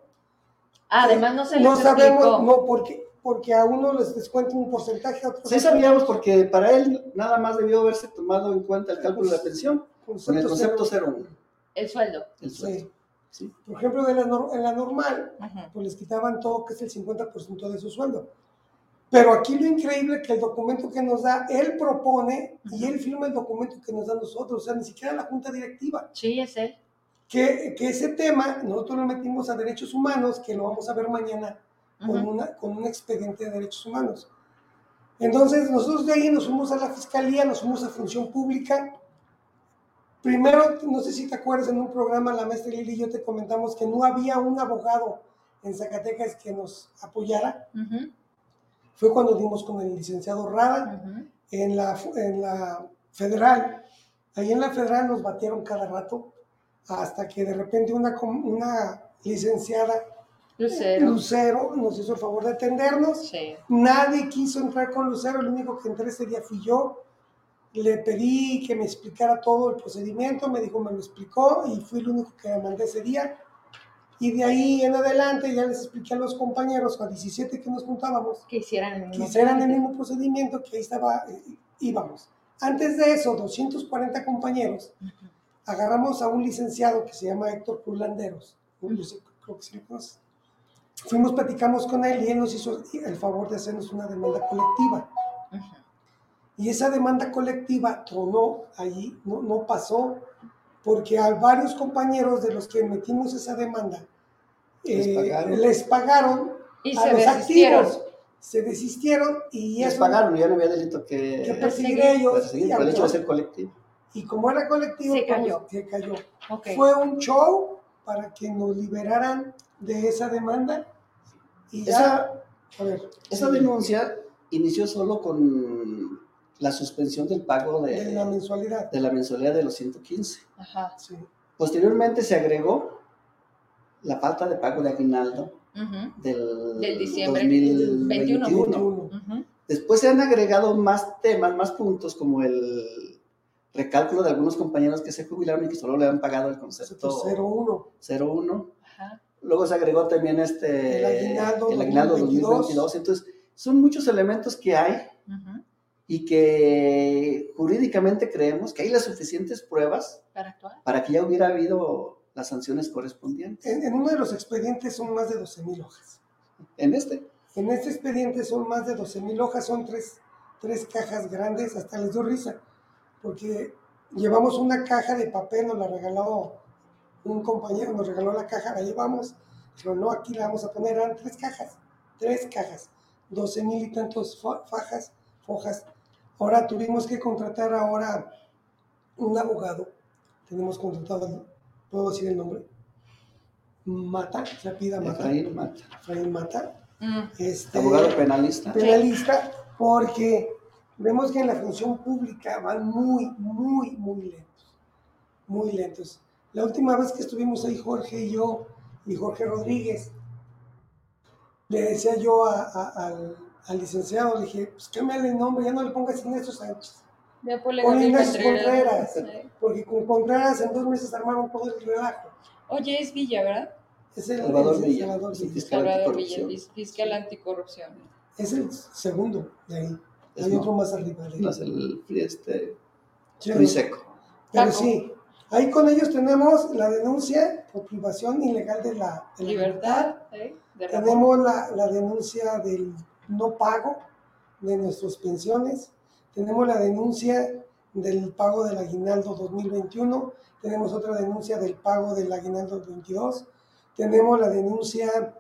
A: Además, no se les
G: no sabemos,
A: explicó.
G: no, porque, porque a uno les descuenta un porcentaje, a otros
E: Sí sabíamos porque para él nada más debió haberse tomado en cuenta el cálculo de la pensión con el concepto 01.
A: El sueldo.
E: El sueldo.
G: Sí.
E: Sí.
G: Por ejemplo, la en la normal,
A: Ujú.
G: pues les quitaban todo, que es el 50% de su sueldo. Pero aquí lo increíble que el documento que nos da, él propone y él firma el documento que nos da nosotros, o sea, ni siquiera la junta directiva.
A: Sí, es él.
G: Que, que ese tema nosotros lo metimos a derechos humanos, que lo vamos a ver mañana con, una, con un expediente de derechos humanos. Entonces, nosotros de ahí nos fuimos a la fiscalía, nos fuimos a función pública. Primero, no sé si te acuerdas, en un programa, la maestra Lili y yo te comentamos que no había un abogado en Zacatecas que nos apoyara. Fue cuando dimos con el licenciado Rada en la, en la federal. Ahí en la federal nos batieron cada rato hasta que de repente una, una licenciada
A: Lucero.
G: Lucero nos hizo el favor de atendernos.
A: Sí.
G: Nadie quiso entrar con Lucero, el único que entré ese día fui yo. Le pedí que me explicara todo el procedimiento, me dijo, me lo explicó y fui el único que le mandé ese día. Y de ahí en adelante ya les expliqué a los compañeros, a 17 que nos juntábamos,
A: Que hicieran el
G: que
A: mismo
G: hicieran el mismo procedimiento que ahí estaba, eh, íbamos. Antes de eso, 240 compañeros,
A: Ujú.
G: agarramos a un licenciado que se llama Héctor Curlanderos. Yo sé, creo que sí lo conoces. Fuimos, platicamos con él y él nos hizo el favor de hacernos una demanda colectiva.
A: Ujú.
G: Y esa demanda colectiva tronó allí, no, no pasó, porque a varios compañeros de los que metimos esa demanda
E: Les
G: eh,
E: pagaron.
G: les pagaron
A: Y
G: a
A: se
G: los
A: desistieron.
G: activos. Se desistieron y
E: Les
G: eso
E: pagaron, ya no había delito que,
G: que perseguir ellos.
E: perseguir
G: y
E: por el hecho de ser colectivo.
G: y como era colectivo,
A: Se
G: pues,
A: cayó.
G: se cayó.
A: Ok.
G: Fue un show para que nos liberaran de esa demanda. Y ya,
E: Esa,
G: a ver,
E: esa denuncia inició solo con la suspensión del pago de,
G: de la mensualidad.
E: de la mensualidad de los 115.
A: Ajá.
G: Sí.
E: Posteriormente se agregó la falta de pago de aguinaldo
A: Ujú.
E: del,
A: Del diciembre
E: 2021.
A: 21.
G: 21.
A: Ujú.
E: Después se han agregado más temas, más puntos, como el recálculo de algunos compañeros que se jubilaron y que solo le han pagado el concepto
G: 01.
E: 01.
A: Ajá.
E: Luego se agregó también este
G: El aguinaldo
E: el aguinaldo
G: 2022.
E: 2022. Entonces, son muchos elementos que hay
A: Ujú.
E: Y que jurídicamente creemos que hay las suficientes pruebas
A: Para actuar.
E: para que ya hubiera habido las sanciones correspondientes.
G: En, en uno de los expedientes son más de 12.000 hojas.
E: En este,
G: En este expediente son más de 12.000 hojas, son tres, tres cajas grandes, hasta les dio risa, porque llevamos una caja de papel, nos la regaló un compañero, nos regaló la caja, la llevamos, pero no, aquí la vamos a poner, eran tres cajas, tres cajas, 12.000 y tantos fa- fajas, hojas. Ahora tuvimos que contratar ahora un abogado, tenemos contratado, ¿puedo decir el nombre? Mata, se pida Mata,
E: Efraín Mata,
G: Efraín Mata
A: Mm.
G: este,
E: abogado penalista.
G: penalista, porque vemos que en la función pública van muy, muy, muy lentos, muy lentos. La última vez que estuvimos ahí, Jorge y yo, y Jorge Rodríguez, le decía yo a- a- al, al licenciado, le dije, pues cámbiale el nombre, ya no le pongas Ignacio Sánchez,
A: Ya ponle
G: Ignacio
A: Contreras.
G: Contreras.
A: Sí.
G: porque con Contreras en dos meses armaron todo el relajo.
A: Oye, es Villa, ¿verdad?
G: Es el,
E: Salvador
G: el
E: Villa,
G: Salvador Villa.
E: fiscal
A: Salvador
E: anticorrupción.
A: fis- fiscal anticorrupción.
G: Es el segundo de ahí.
E: Es
G: Hay
E: no.
G: otro más arriba de ahí.
E: No es el este,
G: Sí,
E: muy seco.
G: Pero
A: Paco.
G: sí, ahí con ellos tenemos la denuncia por privación ilegal de la, de la
A: Libertad. ¿eh? De.
G: Tenemos la, la denuncia del no pago de nuestras pensiones. Tenemos la denuncia del pago del aguinaldo 2021. Tenemos otra denuncia del pago del aguinaldo 22. Tenemos la denuncia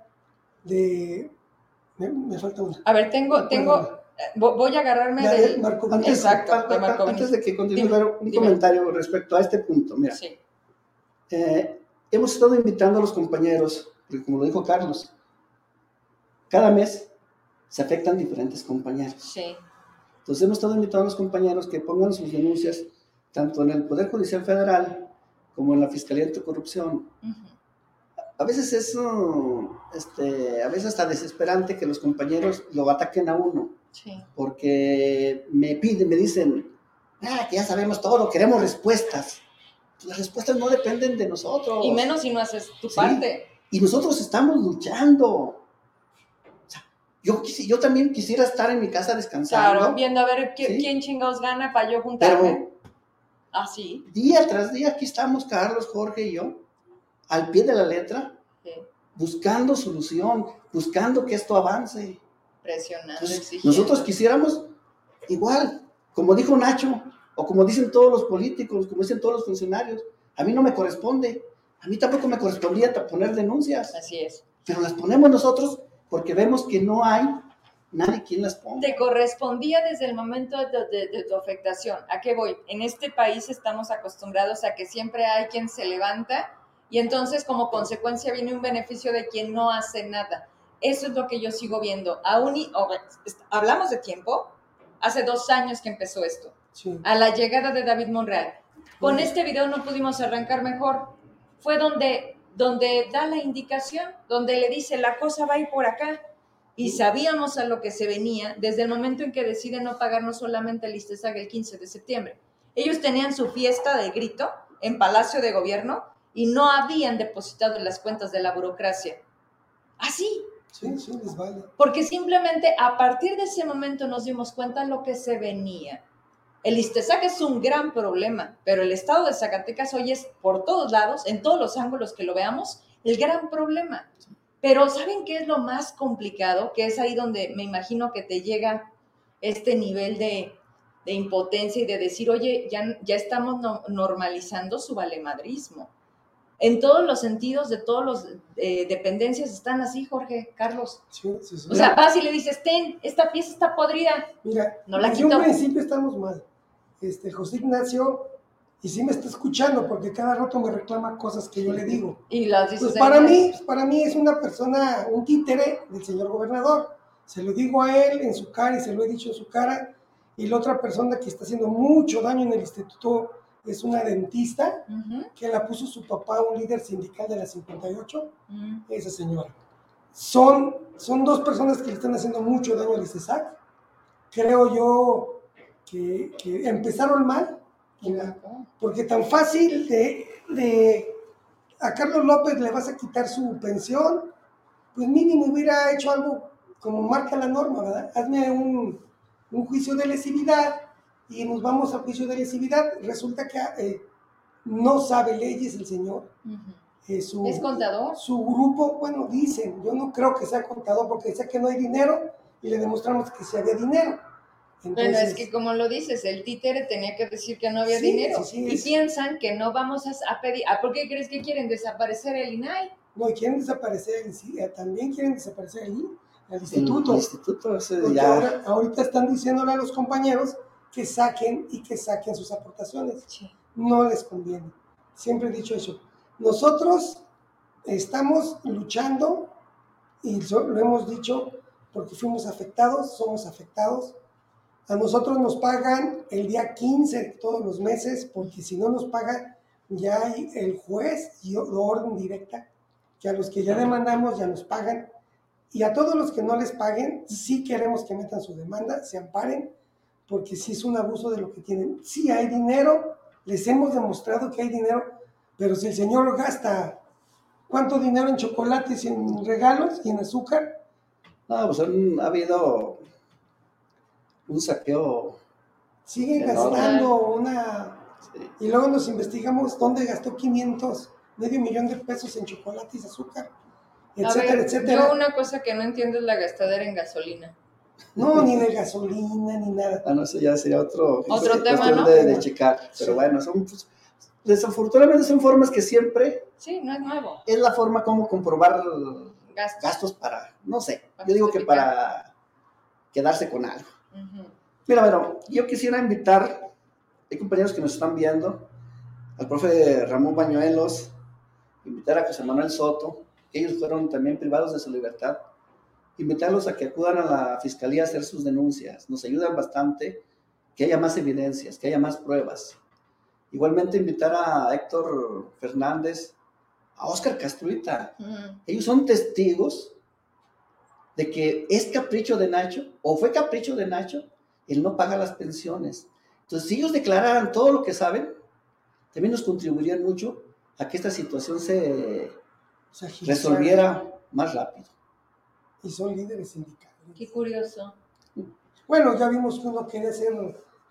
G: de... Me, me falta una.
A: A ver, tengo, tengo, Vo- Voy a agarrarme
G: de
A: del...
G: Marco
E: Antes.
A: Exacto, de Marco
E: antes de que continúe, un
A: dime.
E: comentario respecto a este punto. Mira,
A: Sí,
E: eh, hemos estado invitando a los compañeros, porque como lo dijo Carlos, cada mes se afectan diferentes compañeros.
A: sí.
E: Entonces hemos estado invitando a los compañeros que pongan sus denuncias tanto en el Poder Judicial Federal como en la Fiscalía Anticorrupción.
A: Ujú.
E: A veces es, uh, este, a veces hasta desesperante que los compañeros lo ataquen a uno,
A: Sí.
E: porque me piden, me dicen, ah, que ya sabemos todo, queremos respuestas. Las respuestas no dependen de nosotros.
A: Y menos si no haces tu
E: Sí.
A: parte.
E: Y nosotros estamos luchando. Yo, quisi- yo también quisiera estar en mi casa descansando.
A: Claro, viendo a ver qui-
E: Sí.
A: quién chingados gana para yo juntarme.
E: pero
A: Ah,
E: día tras día aquí estamos Carlos, Jorge y yo, al pie de la letra,
A: sí.
E: buscando solución, buscando que esto avance.
A: Presionando,
E: Entonces,
A: exigiendo.
E: nosotros quisiéramos igual, como dijo Nacho, o como dicen todos los políticos, como dicen todos los funcionarios, a mí no me corresponde, a mí tampoco me correspondía poner denuncias,
A: Así es.
E: pero las ponemos nosotros porque vemos que no hay nadie quien las ponga.
A: Te correspondía desde el momento de, de- de tu afectación. ¿A qué voy? En este país estamos acostumbrados a que siempre hay quien se levanta y entonces como consecuencia viene un beneficio de quien no hace nada. Eso es lo que yo sigo viendo. Aún y, o- est- hablamos de tiempo. Hace dos años que empezó esto.
G: Sí.
A: a la llegada de David Monreal. Con este video no pudimos arrancar mejor. Fue donde, donde da la indicación, donde le dice la cosa va a ir por acá. Y sabíamos a lo que se venía desde el momento en que deciden no pagarnos solamente el ISTESAG el 15 de septiembre. Ellos tenían su fiesta de grito en Palacio de Gobierno y no habían depositado en las cuentas de la burocracia. Así,
G: Sí, sí, les vale.
A: porque simplemente a partir de ese momento nos dimos cuenta de lo que se venía. El ISTESAC es un gran problema, pero el estado de Zacatecas hoy es por todos lados, en todos los ángulos que lo veamos, el gran problema. Pero ¿saben qué es lo más complicado? Que es ahí donde me imagino que te llega este nivel de, de impotencia y de decir, oye, ya, ya estamos no- normalizando su valemadrismo. En todos los sentidos de todas las dependencias están así, Jorge, Carlos.
G: Sí, sí, sí.
A: O sea, vas y le dices, ten, esta pieza está podrida.
G: Mira,
A: No la
G: desde un
A: quito.
G: principio estamos mal. Este, José Ignacio, y sí me está escuchando porque cada rato me reclama cosas que yo le digo.
A: Y las dices
G: Pues para mí, pues para mí es una persona, un títere del señor gobernador. Se lo digo a él en su cara y se lo he dicho en su cara. Y la otra persona que está haciendo mucho daño en el instituto es una dentista
A: Ujú,
G: que la puso su papá, un líder sindical de la 58,
A: ujú.
G: esa señora. Son, son dos personas que le están haciendo mucho daño al ICESAC. Creo yo que, que empezaron mal, porque tan fácil de, de a Carlos López le vas a quitar su pensión, pues mínimo hubiera hecho algo como marca la norma, ¿verdad? Hazme un, un juicio de lesividad y nos vamos al juicio de lesividad. Resulta que eh, no sabe leyes el señor. Eh, su,
A: ¿Es contador?
G: su grupo, bueno, dicen, yo no creo que sea contador porque dice que no hay dinero y le demostramos que sí había dinero.
A: Bueno,
G: Entonces,
A: es que como lo dices, el títere tenía que decir que no había
G: Sí,
A: dinero.
G: sí, sí,
A: y
G: es-
A: piensan que no vamos a, a pedir. ¿Ah, ¿Por qué crees que quieren desaparecer el INAI?
G: no, y quieren desaparecer, el eh, también quieren desaparecer el, el
E: El
G: instituto.
E: instituto ese
G: Porque
E: ya-
G: ahora- ahorita están diciéndole a los compañeros que saquen y que saquen sus aportaciones.
A: Sí.
G: No les conviene. Siempre he dicho eso. Nosotros estamos luchando y lo hemos dicho porque fuimos afectados, somos afectados. A nosotros nos pagan el día 15 de todos los meses porque si no nos pagan ya hay el juez y orden directa. Que a los que ya demandamos ya nos pagan. Y a todos los que no les paguen sí queremos que metan su demanda, se amparen porque sí es un abuso de lo que tienen. Sí hay dinero, les hemos demostrado que hay dinero, pero si el señor gasta cuánto dinero en chocolates y en regalos y en azúcar,
E: No, pues han- ha habido un saqueo.
G: sigue
E: Enorme.
G: gastando una...
E: sí.
G: Y luego nos investigamos dónde gastó 500, medio millón de pesos en chocolates y azúcar,
A: A
G: etcétera,
A: ver,
G: etcétera.
A: yo una cosa que no entiendo es la gastadera en gasolina.
G: No, ni de gasolina, ni nada.
E: Ah, no, eso ya sería otro,
A: Otro
E: es
A: tema, ¿no?
E: de, de checar. Pero
G: Sí.
E: bueno, son, pues, desafortunadamente son formas que siempre
A: Sí, no es nuevo.
E: es la forma como comprobar
A: Gastos.
E: gastos para, no sé,
A: Para
E: yo digo que para quedarse con algo.
A: Ujú.
E: Mira, bueno, yo quisiera invitar, hay compañeros que nos están viendo, al profe Ramón Bañuelos, invitar a José Manuel Soto, ellos fueron también privados de su libertad, invitarlos a que acudan a la fiscalía a hacer sus denuncias. Nos ayudan bastante que haya más evidencias, que haya más pruebas. Igualmente invitar a Héctor Fernández, a Óscar Castruita. Ellos son testigos de que es capricho de Nacho o fue capricho de Nacho, él no paga las pensiones. Entonces, si ellos declararan todo lo que saben, también nos contribuirían mucho a que esta situación se resolviera más rápido.
G: Y son líderes sindicales.
A: Qué curioso.
G: Bueno, ya vimos que uno quiere ser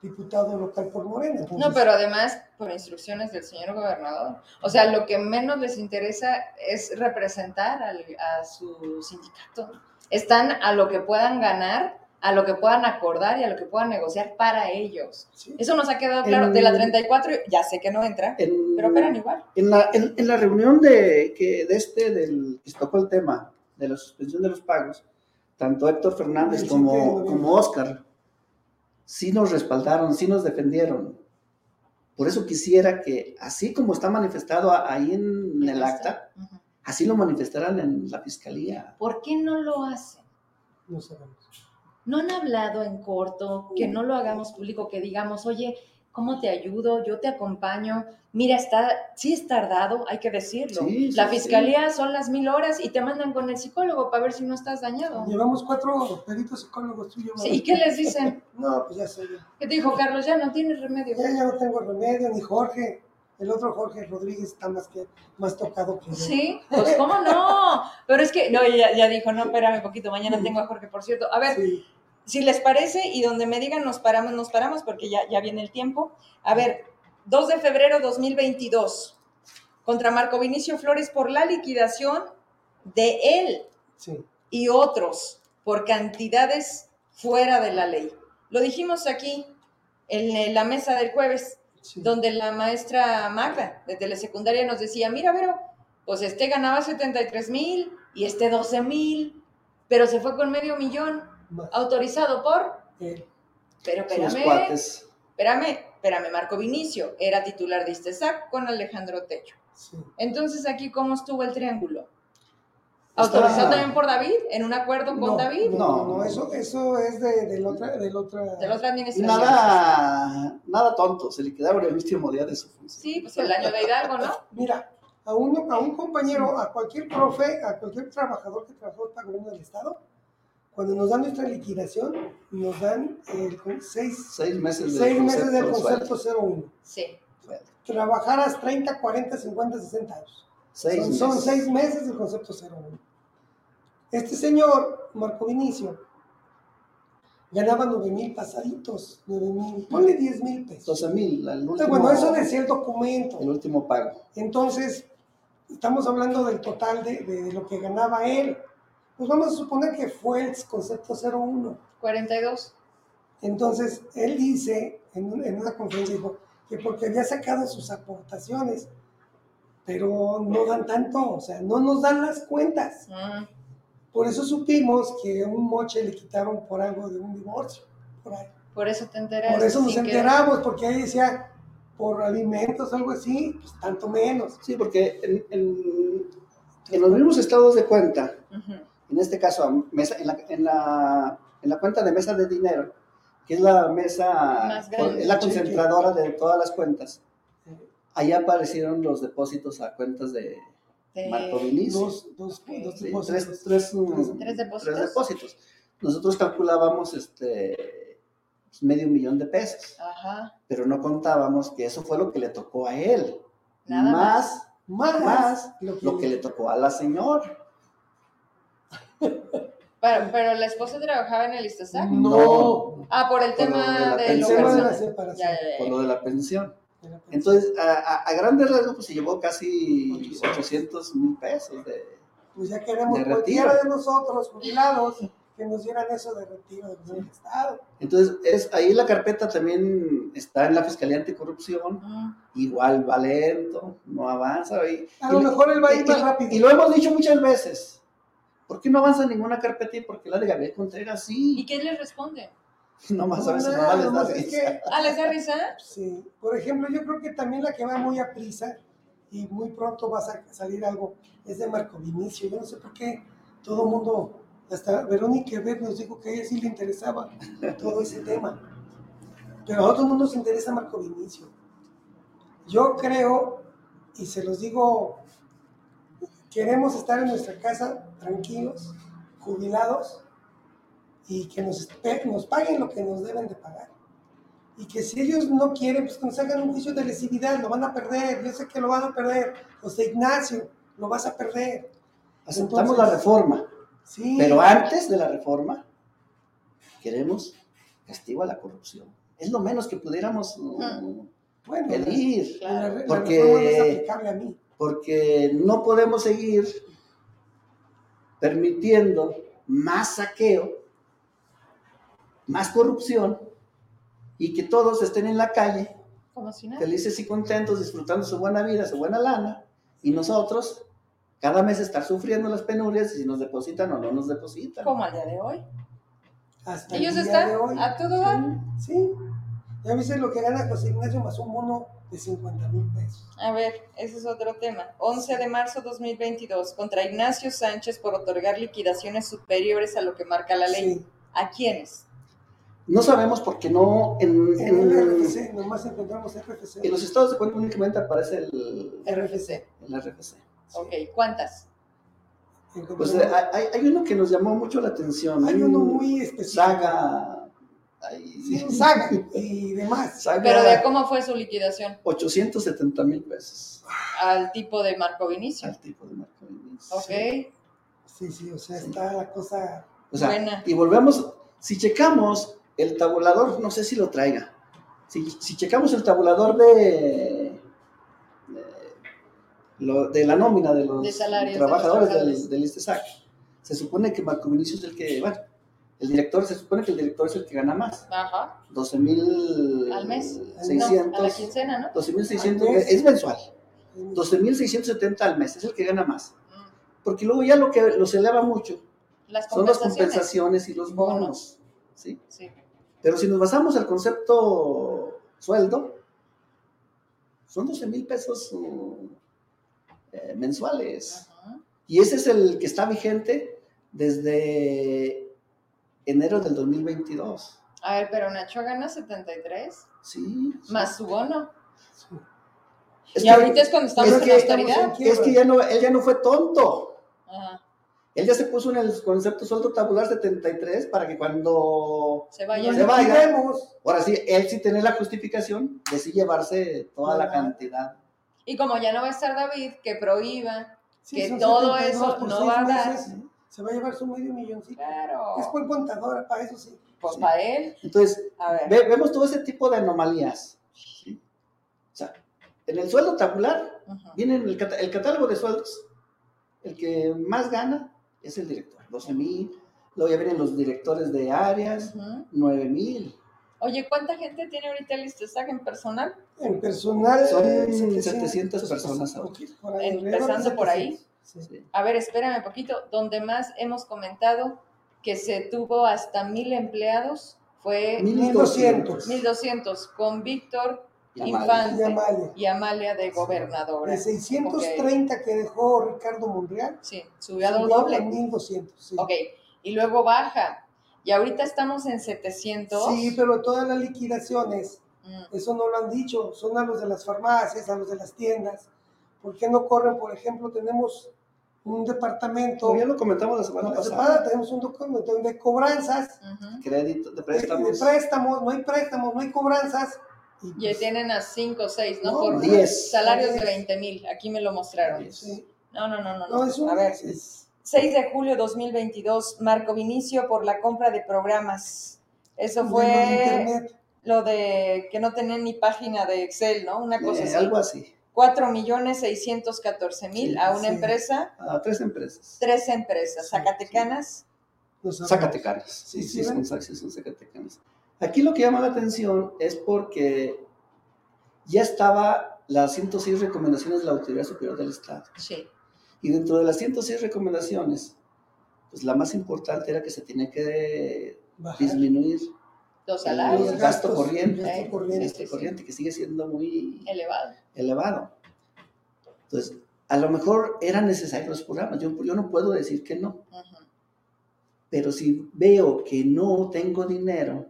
G: diputado local por Morena. entonces-
A: No, pero además por instrucciones del señor gobernador. O sea, lo que menos les interesa es representar al- a su sindicato. Están a lo que puedan ganar, a lo que puedan acordar y a lo que puedan negociar para ellos.
G: Sí.
A: Eso nos ha quedado claro.
E: En-
A: De la 34, ya sé que no entra,
E: En,
A: pero operan igual.
E: en, la, en, en la reunión de, que, de este, del, que tocó el tema de la suspensión de los pagos, tanto Héctor Fernández
G: El 7 de
E: como, como Óscar, sí nos respaldaron, sí nos defendieron. Por eso quisiera que, así como está manifestado ahí en el acta. Así lo manifestaran en la fiscalía.
A: ¿Por qué no lo hacen?
G: No sabemos.
A: ¿No han hablado en corto que no lo hagamos público, que digamos, oye, ¿cómo te ayudo? Yo te acompaño. Mira, está, sí es tardado, hay que decirlo.
E: Sí, sí,
A: la
E: sí.
A: fiscalía son las mil horas y te mandan con el psicólogo para ver si no estás dañado.
G: Llevamos cuatro peritos psicólogos tuyos.
A: Sí, ¿Y qué les dicen?
G: No, pues ya sé. Ya.
A: ¿Qué te dijo Carlos? Ya no tienes remedio.
G: Ya, ya no tengo remedio, ni Jorge. El otro Jorge Rodríguez está más que más tocado que yo.
A: Sí, pues cómo no. Pero es que, no, ya, ya dijo, no, espérame un poquito, mañana tengo a Jorge, por cierto. A ver,
G: Sí.
A: si les parece y donde me digan nos paramos, nos paramos porque ya, ya viene el tiempo. A ver, 2 de febrero 2022, contra Marco Vinicio Flores por la liquidación de él
G: sí.
A: y otros por cantidades fuera de la ley. Lo dijimos aquí en la mesa del jueves,
G: sí.
A: donde la maestra Magda de telesecundaria nos decía, mira, Vero, pues este ganaba 73 mil y este 12 mil, pero se fue con medio millón autorizado por,
G: Él.
A: pero espérame, espérame, espérame, Marco Vinicio era titular de Istesac con Alejandro Techo.
G: Sí.
A: Entonces aquí, ¿cómo estuvo el triángulo?
E: Estaba-
A: ¿Autorizado también por David? ¿En un acuerdo con
G: No,
A: David?
G: No,
E: No.
G: eso, eso es de, del otra, del otra.
A: De la otra administración.
E: nada, nada tonto, se liquidaron el último día de su función.
A: Sí, pues el año de Hidalgo, ¿no?
G: Mira, a un, a un compañero, a cualquier profe, a cualquier trabajador que trabajó para el gobierno del Estado, cuando nos dan nuestra liquidación, nos dan el seis,
E: Seis meses de
G: seis meses del
E: concepto,
G: concepto 01.
A: Sí.
G: Trabajaras 30, 40, 50, 60 años.
E: Seis
G: son, son seis meses del concepto 01. Este señor, Marco Vinicio, ganaba 9 mil pasaditos, 9 mil, ponle 10 mil pesos.
E: 12 mil, el último,
G: Ah, Bueno, eso decía el documento.
E: el último pago.
G: Entonces, estamos hablando del total de, de lo que ganaba él. Pues vamos a suponer que fue el concepto 01.
A: 42.
G: Entonces, él dice, en, un- en una conferencia, dijo que porque había sacado sus aportaciones, pero no dan tanto, o sea, no nos dan las cuentas.
A: Mm.
G: Por eso supimos que un moche le quitaron por algo de un divorcio. Por, ahí.
A: Por eso te enteraste.
G: por eso nos enteramos, porque ahí decía, por alimentos, algo así, pues tanto menos.
E: Sí, porque en, en- en los mismos estados de cuenta,
A: Ujú.
E: en este caso, mesa- en, la, en, la, en la cuenta de mesa de dinero, que es la mesa,
A: Más grande.
E: es la concentradora de todas las cuentas, ahí aparecieron los depósitos a cuentas de
A: De-
E: Marco Vinicio.
G: Dos, dos, dos
E: Sí,
G: depósitos.
E: tres, tres, mm,
A: ¿Tres depósitos?
E: tres depósitos. Nosotros calculábamos este, medio millón de pesos,
A: Ajá.
E: pero no contábamos que eso fue lo que le tocó a él,
A: Nada
E: más,
G: Más,
E: más
G: lo que,
E: lo que le tocó a la señora.
A: Pero, pero la esposa trabajaba en el Istazac.
G: No,
A: Ah, por el
E: Por lo de
A: tema
E: la
A: de,
E: pensión.
G: tema de la.
A: Ya, ya, ya.
E: por lo de la pensión. Entonces, a, a- a grandes rasgos, pues se llevó casi 800 mil pesos de...
G: pues ya queremos
E: de
G: cualquiera de nosotros, jubilados, que nos dieran eso de retiro del del Estado.
E: Entonces, es, ahí la carpeta también está en la Fiscalía Anticorrupción,
A: Mm.
E: igual va lento, no avanza. Y,
G: A
E: y-
G: lo mejor él va a ir
E: y-
G: más
E: y-
G: rápido.
E: Y lo hemos dicho muchas veces. ¿Por qué no avanza ninguna carpeta y por qué la de Gabriel Contreras
A: ¿Y
E: sí?
A: qué les responde?
E: Nomás a veces
G: No,
E: nomás les da
G: nomás es
E: risa.
G: que-
A: Ah, ¿les da risa?
G: Sí, por ejemplo, yo creo que también la que va muy a prisa y muy pronto va a sa- salir algo es de Marco Vinicio. Yo no sé por qué todo el mundo, hasta Verónica Ver nos dijo que a ella sí le interesaba todo ese tema. Pero a todo el mundo nos interesa Marco Vinicio. Yo creo, y se los digo, queremos estar en nuestra casa tranquilos, jubilados, y que nos, nos paguen lo que nos deben de pagar. Y que si ellos no quieren, pues que nos hagan un juicio de lesividad, lo van a perder, yo sé que lo van a perder. José Ignacio, lo vas a perder.
E: Aceptamos
G: Entonces-
E: la reforma,
G: Sí.
E: pero antes de la reforma queremos castigo a la corrupción. Es lo menos que pudiéramos mm,
G: bueno,
E: pedir,
G: la, la- la
E: porque-
G: reforma no es aplicable a mí.
E: porque no podemos seguir permitiendo más saqueo, más corrupción y que todos estén en la calle
A: Como si nada.
E: felices y contentos, disfrutando su buena vida, su buena lana, y nosotros cada mes estar sufriendo las penurias y si nos depositan o no nos depositan.
A: Como al día de hoy.
G: Hasta
A: Ellos
G: el día
A: están
G: de hoy.
A: a todo dar.
G: Sí. Ya viste lo que gana José Ignacio más un bono de 50 mil pesos.
A: A ver, ese es otro tema. 11 de marzo 2022, contra Ignacio Sánchez por otorgar liquidaciones superiores a lo que marca la ley.
G: Sí.
A: ¿A quiénes?
E: No sabemos porque no en,
G: En RFC, nomás encontramos RFC.
E: en los estados de cuenta únicamente aparece el,
A: RFC.
E: el RFC.
A: Ok, ¿cuántas?
E: Pues eh, hay, hay uno que nos llamó mucho la atención.
G: hay uno muy específico.
E: Saga. ahí-
G: Sí, saga y demás.
E: Saga
A: Pero de cómo fue su liquidación
E: 870 mil pesos
A: al tipo de Marco Vinicio.
E: al tipo de marca.
A: Ok,
G: Sí, sí, o sea, está la cosa.
E: O sea,
A: Buena.
E: y volvemos, si checamos el tabulador, no sé si lo traiga, si, si checamos el tabulador de, de, lo- de la nómina de los
A: De salarios de
E: trabajadores
A: los trabajadores.
E: del, del ISTESAC, se supone que Marco Vinicius es el que, bueno, el director, se supone que el director es el que gana más,
A: ajá.
E: 12 mil
A: Al mes.
E: 600,
A: No, a la quincena, ¿no?
E: 12.600,
G: Al mes.
E: es mensual, 12.670 al mes, es el que gana más,
A: Mm,
E: porque luego ya lo que los eleva mucho
A: Las
E: son las
A: compensaciones.
E: compensaciones y los bonos. ¿sí?
A: Sí.
E: Pero si nos basamos al concepto sueldo, son 12 mil pesos uh, eh, mensuales.
A: Ajá.
E: Y ese es el que está vigente desde enero del 2022.
A: A ver, pero Nacho gana 73
E: Sí.
A: más su bono.
E: Es
A: y
E: que-
A: ahorita es cuando estamos
E: es
A: en
E: que-
A: austeridad.
E: Es que ya no, él ya no fue tonto.
A: Ajá.
E: Él ya se puso en el concepto sueldo tabular 73 para que cuando
A: Se vaya.
E: Se vaya. Ahora sí, él sí tiene la justificación de sí llevarse toda la cantidad.
A: Y como ya no va a estar David, que prohíba,
G: Sí,
A: que todo
G: 72
A: eso no va a dar.
G: meses, Se va a llevar su medio milloncito.
A: Claro.
G: Es buen contador, para eso sí.
A: Pues para él.
E: Entonces,
A: A ver.
E: ve- vemos todo ese tipo de anomalías. ¿sí? O sea, en el sueldo tabular,
A: Ujú.
E: viene el catálogo de sueldos, el que más gana es el director, 12 mil. Luego ya vienen los directores de áreas,
A: Ujú.
E: 9 mil.
A: Oye, ¿cuánta gente tiene ahorita el Listasac en personal?
G: En personal.
E: Son
G: eh,
E: 700 personas ahora.
G: por ahí,
A: Empezando por ahí.
G: 700, sí.
E: Sí.
A: A ver, espérame poquito. Donde más hemos comentado que se tuvo hasta mil empleados fue
G: 1200.
A: 1200 con Víctor
E: Y Amalia.
A: Infante
G: Y Amalia.
A: y Amalia de gobernadora.
G: De 630 que dejó Ricardo Monreal,
A: Sí, subió
G: a
A: doble.
G: 1200. Sí.
A: Ok, y luego baja. Y ahorita estamos en 700.
G: Sí, pero todas las liquidaciones,
A: Mm,
G: eso no lo han dicho, son a los de las farmacias, a los de las tiendas. ¿Por qué no corren? Por ejemplo, tenemos un departamento,
E: Como ya lo comentamos la semana pasada.
G: semana tenemos un documento de cobranzas.
E: Crédito, de
G: de,
E: préstamos.
G: de préstamos, no hay préstamos, no hay cobranzas. Y,
A: ahí tienen a 5 o 6, ¿no?
G: No,
A: Por
E: diez.
A: salarios de
G: Diez.
A: 20 mil. Aquí me lo mostraron.
G: Sí,
A: No, no, no, no.
G: no,
A: no.
G: es un,
A: A ver,
G: es-
A: 6 de julio 2022, Marco Vinicio por la compra de programas. Eso fue
G: internet.
A: lo de que no tenían ni página de Excel, ¿no? Una cosa
E: Eh,
A: así.
E: algo así.
A: 4 millones 614 mil
E: Sí,
A: a una
G: sí.
A: empresa,
E: A tres empresas.
A: tres empresas,
G: Sí,
A: Zacatecanas.
E: Zacatecanas. Sí,
G: Sí,
E: sí,
G: sí,
E: son, son zacatecanas. Aquí lo que llama la atención es porque ya estaba las 106 recomendaciones de la Autoridad Superior del Estado.
A: Sí.
E: Y dentro de las 106 recomendaciones, pues la más importante era que se tenía que
G: Bajar.
E: disminuir
A: Los
E: el
A: salarios.
G: Los
E: gasto
G: gastos,
E: corriente,
G: gasto
A: Eh,
G: corriente.
E: gasto
A: sí, sí.
E: corriente, que sigue siendo muy
A: Elevado.
E: elevado. Entonces, a lo mejor eran necesarios los programas. Yo, yo no puedo decir que no.
A: Ujú.
E: Pero si veo que no tengo dinero,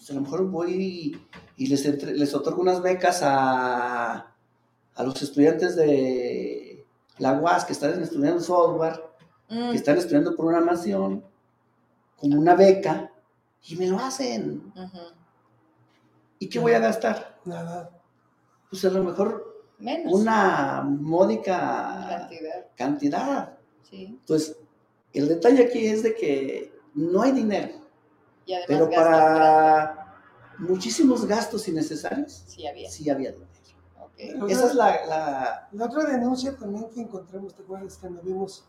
E: pues a lo mejor voy y les, entre- les otorgo unas becas a, a los estudiantes de la UAS que están estudiando software,
A: Mm,
E: que están estudiando programación, como una beca, y me lo hacen. ¿Y qué voy a gastar?
G: Nada.
E: Pues a lo mejor
A: Menos.
E: una módica
A: cantidad.
E: cantidad.
A: Sí.
E: Entonces, el detalle aquí es de que no hay dinero.
A: Y además
E: Pero para muchísimos gastos innecesarios,
A: Sí había.
E: sí había dinero. Esa es la, la-
G: La otra denuncia también que encontramos, ¿te acuerdas que nos vimos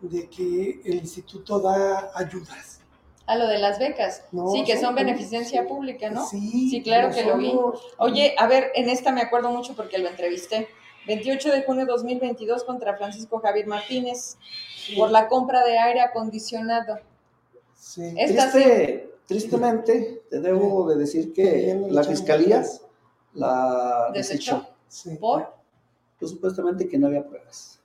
G: de que el instituto da ayudas?
A: A lo de las becas.
G: No,
A: sí, que son beneficencia pública, ¿no?
G: Sí,
A: Sí, claro que lo vi. Oye, a ver, en esta me acuerdo mucho porque lo entrevisté. 28 de junio de 2022 contra Francisco Javier Martínez por la compra de aire acondicionado.
G: Sí.
A: Esta sí.
E: Triste- tristemente, te debo de decir que la fiscalía la
A: ¿Desechó? ¿Por?
E: Pues supuestamente que no había pruebas.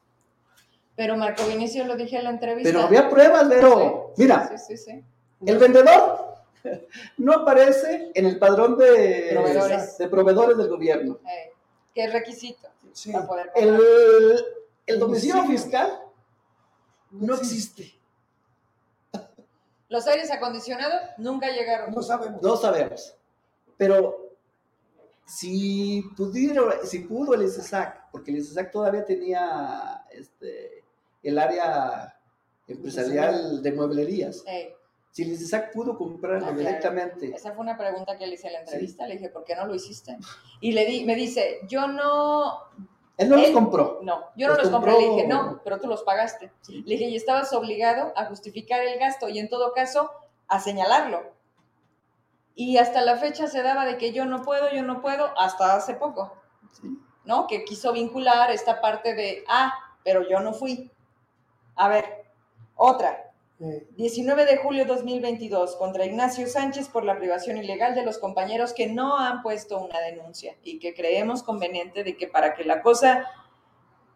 A: Pero Marco Vinicio lo dije en la entrevista.
E: Pero había pruebas, Vero.
A: Sí,
E: Mira,
A: Sí, sí, sí.
E: el vendedor no aparece en el padrón de
A: Proveedores.
E: de proveedores del gobierno.
A: Eh, ¿Qué requisito
G: Sí.
A: para poder
E: El, el domicilio
G: Domicilio.
E: fiscal no existe.
A: Los aires acondicionados nunca llegaron.
G: No sabemos.
E: No sabemos. Pero si pudieron, si pudo el ICESAC, porque el ICESAC todavía tenía este, el área empresarial de mueblerías. Si el ICESAC pudo comprarlo
A: Ah, claro.
E: directamente,
A: esa fue una pregunta que le hice en la entrevista. Le dije, ¿por qué no lo hiciste? Y le di, me dice, yo no,
E: él no los compró.
A: no, yo no
E: Los
A: compré. Le dije, no, pero tú los pagaste. Le dije, y estabas obligado a justificar el gasto y en todo caso a señalarlo. Y hasta la fecha se daba de que yo no puedo, yo no puedo, hasta hace poco,
E: Sí.
A: ¿no? Que quiso vincular esta parte de, ah, pero yo no fui. A ver, otra.
G: Eh,
A: 19 de julio 2022 contra Ignacio Sánchez por la privación ilegal de los compañeros que no han puesto una denuncia y que creemos conveniente de que para que la cosa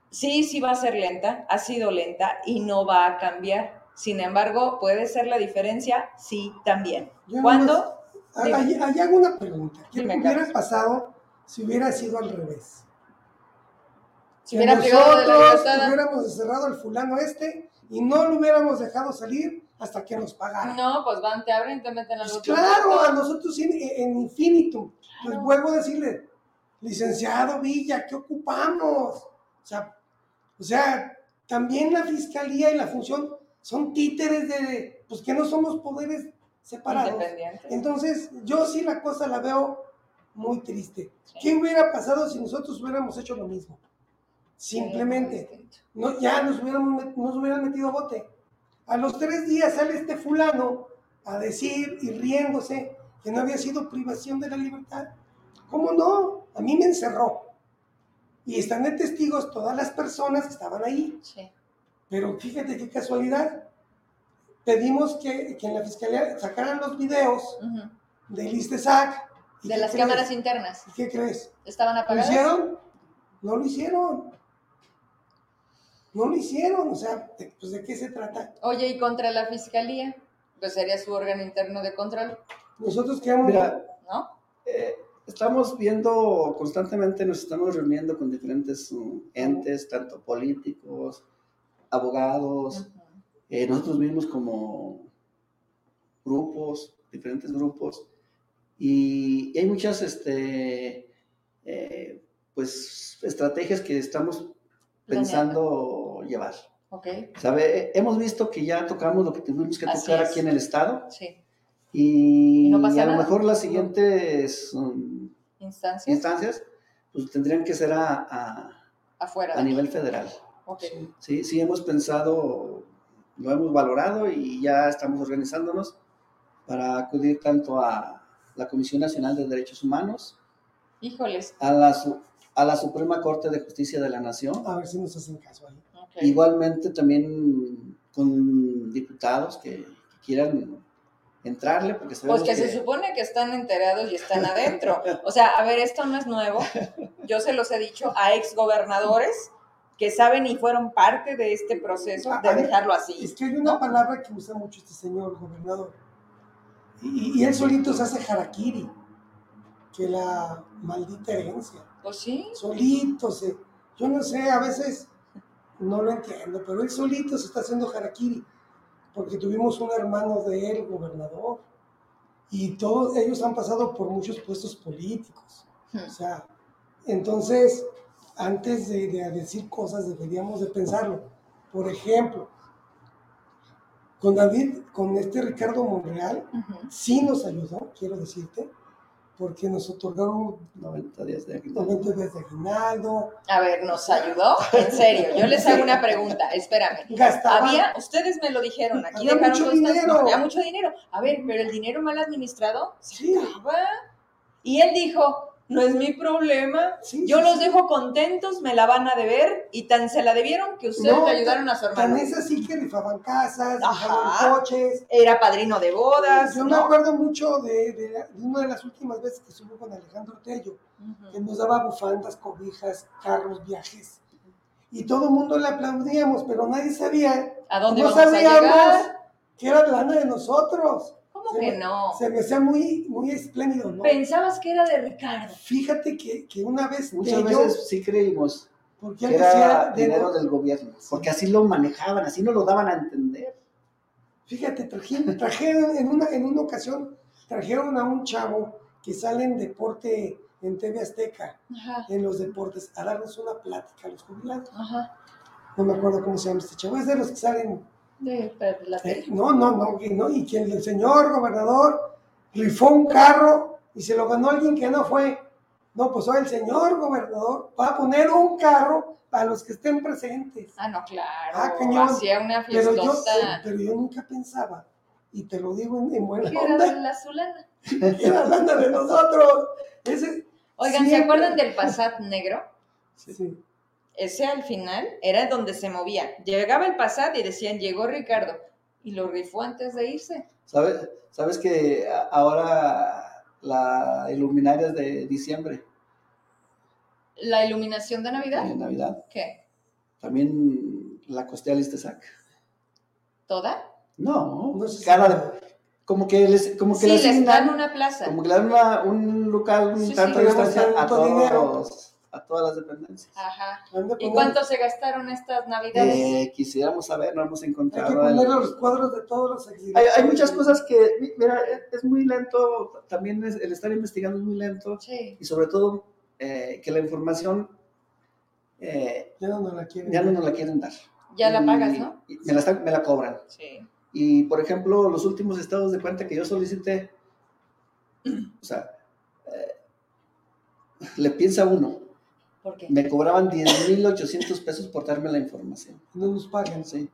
A: sí, sí va a ser lenta, ha sido lenta y no va a cambiar. Sin embargo, puede ser la diferencia, sí, también. ¿Cuándo?
G: Ah,
A: Dime.
G: Ahí ahí hago una pregunta. ¿Qué
A: Dime,
G: hubiera
A: Carlos.
G: pasado si hubiera sido al revés?
A: Si
G: Que
A: hubiera de la
G: hubiéramos encerrado al fulano este y no lo hubiéramos dejado salir hasta que nos pagara.
A: No, pues van, te abren, te meten al
G: Pues
A: otro
G: claro, a nosotros en, en infinitum. Pues
A: Claro.
G: vuelvo a decirle, licenciado Villa, ¿qué ocupamos? O sea, o sea, también la fiscalía y la función son títeres de, pues que no somos poderes separados. Entonces, yo sí la cosa la veo muy triste.
A: Sí.
G: ¿Qué hubiera pasado si nosotros hubiéramos hecho lo mismo? Simplemente, no, ya nos, hubiéramos, nos hubieran metido bote. A los tres días sale este fulano a decir y riéndose que no había sido privación de la libertad. ¿Cómo no? A mí me encerró. Y están de testigos todas las personas que estaban ahí.
A: Sí.
G: Pero fíjate qué casualidad. Pedimos que, que en la fiscalía sacaran los videos
A: Ujú.
G: del ISTESAC. ¿Y
A: De las
G: crees?
A: cámaras internas.
G: ¿Y qué crees?
A: ¿Estaban
G: ¿Lo
A: apagadas?
G: hicieron? No lo hicieron. No lo hicieron. O sea, de- pues ¿de qué se trata?
A: Oye, ¿y contra la fiscalía? Pues sería su órgano interno de control,
G: Nosotros queremos...
E: Mira,
A: ¿no?
E: eh, estamos viendo constantemente, nos estamos reuniendo con diferentes um, entes, tanto políticos, abogados, eh, nosotros mismos como grupos, diferentes grupos, y, y hay muchas este, eh, pues, estrategias que estamos pensando llevar.
A: Ok,
E: ¿Sabe? Hemos visto que ya tocamos lo que tuvimos que
A: Así
E: tocar
A: es.
E: aquí en el estado
A: sí.
E: y,
A: Y no pasa
E: a lo
A: nada.
E: mejor las siguientes um,
A: Instancias
E: instancias pues tendrían que ser a, a-
A: afuera.
E: a nivel federal.
A: Ok.
G: Sí.
E: Sí, hemos pensado, lo hemos valorado y ya estamos organizándonos para acudir tanto a la Comisión Nacional de Derechos Humanos,
A: Híjoles.
E: a la, a la Suprema Corte de Justicia de la Nación,
G: A ver si nos hacen caso ahí.
A: Ok.
E: igualmente también con diputados que, que quieran entrarle porque sabemos
A: Pues que se supone que están enterados y están adentro. O sea, a ver, esto no es nuevo. Yo se los he dicho a exgobernadores que saben y fueron parte de este proceso de
G: A-
A: dejarlo
G: Es
A: así.
G: que hay una palabra que usa mucho este señor gobernador. Y, y él solito se hace harakiri, que la maldita herencia.
A: Pues sí.
G: Solito se. Yo no sé, a veces no lo entiendo, pero él solito se está haciendo harakiri, porque tuvimos un hermano de él, gobernador, y todos ellos han pasado por muchos puestos políticos. O sea, entonces, antes de, de decir cosas deberíamos de pensarlo. Por ejemplo, con David, con este Ricardo Monreal,
A: Ujú.
G: sí nos ayudó, quiero decirte, porque nos otorgaron
E: 90 días de aguinaldo.
G: 90 días de aguinaldo,
A: A ver, ¿nos ayudó? En serio, yo les hago una pregunta, espérame.
G: gastaban,
A: Había, ustedes me lo dijeron, aquí
G: Había
A: dejaron
G: mucho dinero.
A: había mucho dinero. A ver, pero el dinero mal administrado se
G: Sí.
A: acaba. Y él dijo, no es mi problema,
G: Sí,
A: yo
G: sí,
A: los
G: sí.
A: dejo contentos, me la van a deber, y tan se la debieron que ustedes
G: No,
A: le ayudaron a su
G: tan
A: hermano.
G: es así que rifaban casas, rifaban coches.
A: Era padrino de bodas,
G: Yo me
A: ¿no?
G: acuerdo mucho de, de la- de una de las últimas veces que estuve con Alejandro Tello, que
A: Ujú.
G: nos daba bufandas, cobijas, carros, viajes. Y todo el mundo le aplaudíamos, pero nadie sabía,
A: ¿A dónde
G: no
A: vamos a
G: sabíamos
A: llegar?
G: que era lana de nosotros.
A: ¿Cómo
G: Se
A: que
G: me-
A: no?
G: Se me hacía muy, muy espléndido, ¿no?
A: Pensabas que era de Ricardo.
G: Fíjate que, que una vez
E: Muchas veces sí creímos
G: porque
E: que
G: él decía,
E: era
G: de-
E: dinero del gobierno, porque así lo manejaban, así nos lo daban a entender.
G: Fíjate, trajeron, trajeron en, una, en una ocasión, trajeron a un chavo que sale en deporte en TV Azteca,
A: Ajá,
G: en los deportes, a darnos una plática a los jubilados.
A: ajá.
G: No me acuerdo cómo se llama este chavo, es de los que salen.
A: De, de la
G: eh, no, no, no, y que el señor gobernador rifó un carro y se lo ganó alguien que no fue. No, pues hoy el señor gobernador va a poner un carro para los que estén presentes.
A: Ah, no, claro.
G: Ah, cañón.
A: Hacía una
G: Pero yo,
A: fiestota.
G: pero yo nunca pensaba, y te lo digo en, en buena
A: ¿Qué era
G: onda,
A: de la Zulana?
G: era lana de nosotros. Ese,
A: Oigan, ¿se acuerdan del Passat negro?
G: sí.
A: Ese al final era donde se movía. Llegaba el Passat y decían, llegó Ricardo. Y lo rifó antes de irse.
E: ¿Sabes, ¿Sabes que a- ahora la iluminaria es de diciembre,
A: La iluminación de Navidad.
E: de Navidad?
A: ¿Qué?
E: También la costea Listesac.
A: ¿Toda?
E: No,
G: No sé
E: cada de- como que les, como que
A: Sí,
E: le
A: les dan una plaza.
E: como que le dan una- un local un
A: Sí, sí.
E: tanto de
G: Pero
E: distancia a
G: tanto dinero.
E: A todas las dependencias.
A: Ajá. ¿Y cuánto se gastaron estas Navidades?
E: Eh, quisiéramos saber, no hemos
G: Hay que
E: encontrado. el-
G: poner los cuadros de todos los
E: Hay, hay muchas cosas que, mi- mira, es muy lento, también es- el estar investigando es muy lento
A: Sí.
E: y sobre todo eh, que la información eh,
G: Ya no nos la quieren.
E: ya no nos la quieren dar.
A: Ya la
E: Y-
A: pagas, ¿no?
E: y me, la están- me la cobran.
A: Sí.
E: Y, por ejemplo, los últimos estados de cuenta que yo solicité, o sea, eh, le piensa uno,
A: ¿Por qué?
E: me cobraban 10.800 pesos por darme la información.
G: No nos pagan.
E: ¿sí?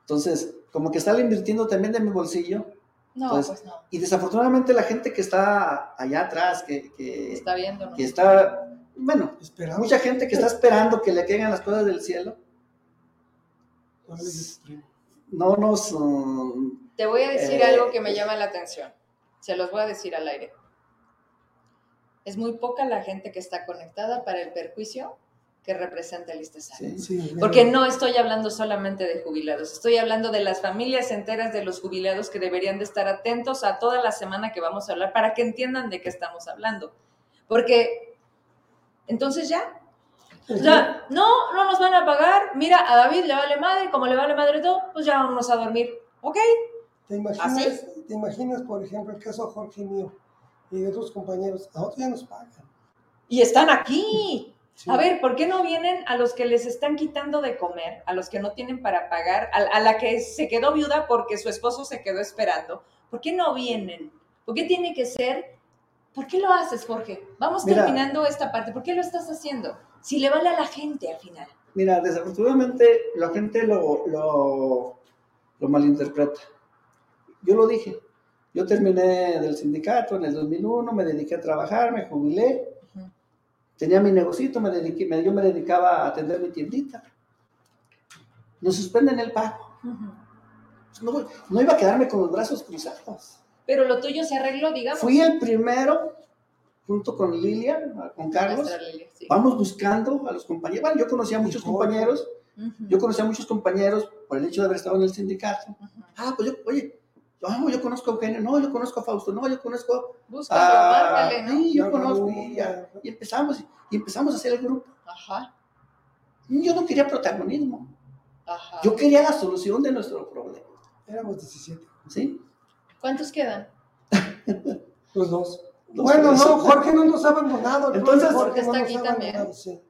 E: Entonces, como que están invirtiendo también de mi bolsillo.
A: No,
E: Pues,
A: pues no.
E: Y desafortunadamente la gente que está allá atrás, que, que,
A: Está viendo, ¿no?
E: que está, bueno,
G: Esperamos.
E: mucha gente que está esperando que le caigan las cosas del cielo,
G: No
E: nos... um,
A: Te voy a decir
E: Eh,
A: algo que me llama la atención. Se los voy a decir al aire. Es muy poca la gente que está conectada para el perjuicio que representa el ISTESAC.
E: sí.
A: Porque no estoy hablando solamente de jubilados, estoy hablando de las familias enteras de los jubilados que deberían de estar atentos a toda la semana que vamos a hablar para que entiendan de qué estamos hablando. Porque entonces ya, ya, no, no nos van a pagar, mira, a David le vale madre, como le vale madre todo, pues ya vámonos a dormir, ¿ok?
G: ¿Te imaginas,
A: ¿Así?
G: ¿Te imaginas, por ejemplo, el caso Jorge mío y de otros compañeros? A otros ya nos pagan.
A: Y están aquí.
G: Sí.
A: A ver, ¿por qué no vienen a los que les están quitando de comer, a los que no tienen para pagar, a, a la que se quedó viuda porque su esposo se quedó esperando? ¿Por qué no vienen? ¿Por qué tiene que ser? ¿Por qué lo haces, Jorge? Vamos
E: Mira.
A: terminando esta parte. ¿Por qué lo estás haciendo? Si le vale a la gente al final.
E: Mira, desafortunadamente la gente lo, lo, lo malinterpreta. Yo lo dije, yo terminé del sindicato en el 2001, me dediqué a trabajar, me jubilé, tenía mi negocito, me dediqué, me- yo me dedicaba a atender mi tiendita. Nos suspenden el pago. no, no iba a quedarme con los brazos cruzados.
A: Pero lo tuyo se arregló, digamos.
E: Fui el primero, junto con Lilia, con Carlos,
A: Nuestra Lili, sí.
E: vamos buscando a los compañeros. Bueno, yo conocía a muchos
G: Jorge.
E: compañeros,
A: Ujú.
E: yo conocía a muchos compañeros por el hecho de haber estado en el sindicato. Ah, pues yo, oye, no, yo conozco a Eugenio, no, yo conozco a Fausto, no, yo conozco
A: Busca
E: a...
A: márcale, ¿no?
E: Sí, yo conozco, y,
G: ya.
E: y empezamos, y empezamos a hacer el grupo.
A: Ajá,
E: Yo no quería protagonismo,
A: ajá.
E: yo quería la solución de nuestro problema,
G: Éramos 17.
E: ¿sí?
A: ¿Cuántos quedan?
G: Los dos.
E: Los
G: bueno,
E: tres.
G: no, Jorge no nos ha abandonado.
E: Entonces-
A: Jorge está aquí también.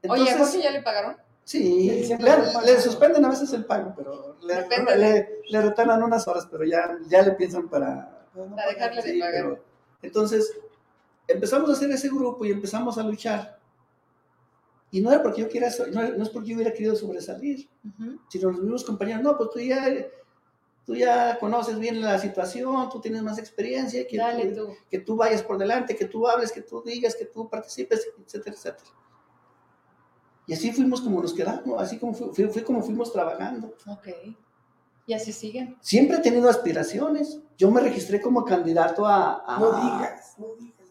A: Oye, ¿a Jorge ya le pagaron?
E: Sí, le, suspenden a veces el pago, pero le, le, unas horas, pero ya, ya le piensan para...
A: Dejarle de
E: sí,
A: pagar.
E: pero- entonces, empezamos a hacer ese grupo y empezamos a luchar. Y no era porque yo quiera, no, no es porque yo hubiera querido sobresalir,
A: Ujú.
E: sino los mismos compañeros, no, pues tú ya, tú ya conoces bien la situación, tú tienes más experiencia, que,
A: Dale
E: tú,
A: tú.
E: que tú vayas por delante, que tú hables, que tú digas, que tú participes, etcétera, etcétera. Y así fuimos como nos quedamos, así como fue, fue- fue como fuimos trabajando.
A: Ok. Y así siguen.
E: Siempre he tenido aspiraciones. Yo me registré como candidato a, a,
G: No digas, no digas.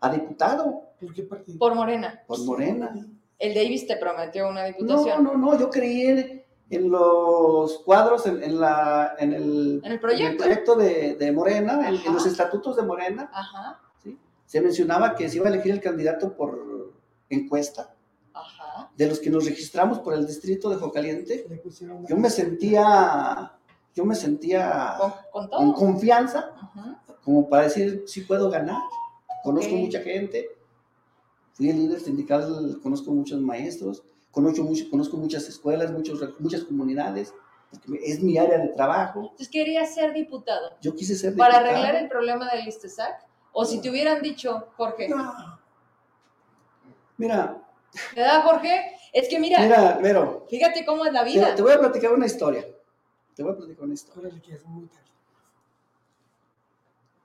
E: a diputado
G: ¿Por qué partido?
A: Por Morena.
E: por Morena.
A: El Davis te prometió una
E: No,
A: diputación.
E: no, no, yo creí en, en los cuadros, en, en la, en, el,
A: En el proyecto.
E: proyecto de, de Morena, en, los estatutos de Morena,
A: Ajá,
E: se mencionaba que se iba a elegir el candidato por encuesta. De los que nos registramos por el distrito de Jocaliente, yo me sentía, yo me sentía
A: Con, con todo.
E: con confianza como para decir si puedo ganar. Conozco mucha gente, fui el líder sindical, conozco muchos maestros, conozco, mucho- conozco muchas escuelas, muchos, muchas comunidades, porque es mi área de trabajo.
A: Entonces quería ser diputado.
E: Yo quise ser
A: Para
E: diputado.
A: arreglar el problema del ISTESAC. O si te hubieran dicho, Jorge.
G: No,
E: Mira,
A: ¿Verdad, Jorge? Es que mira,
E: mira, Vero,
A: fíjate cómo es la vida.
E: te voy a platicar una historia. Te voy a platicar una historia.
G: órale, que es muy tarde.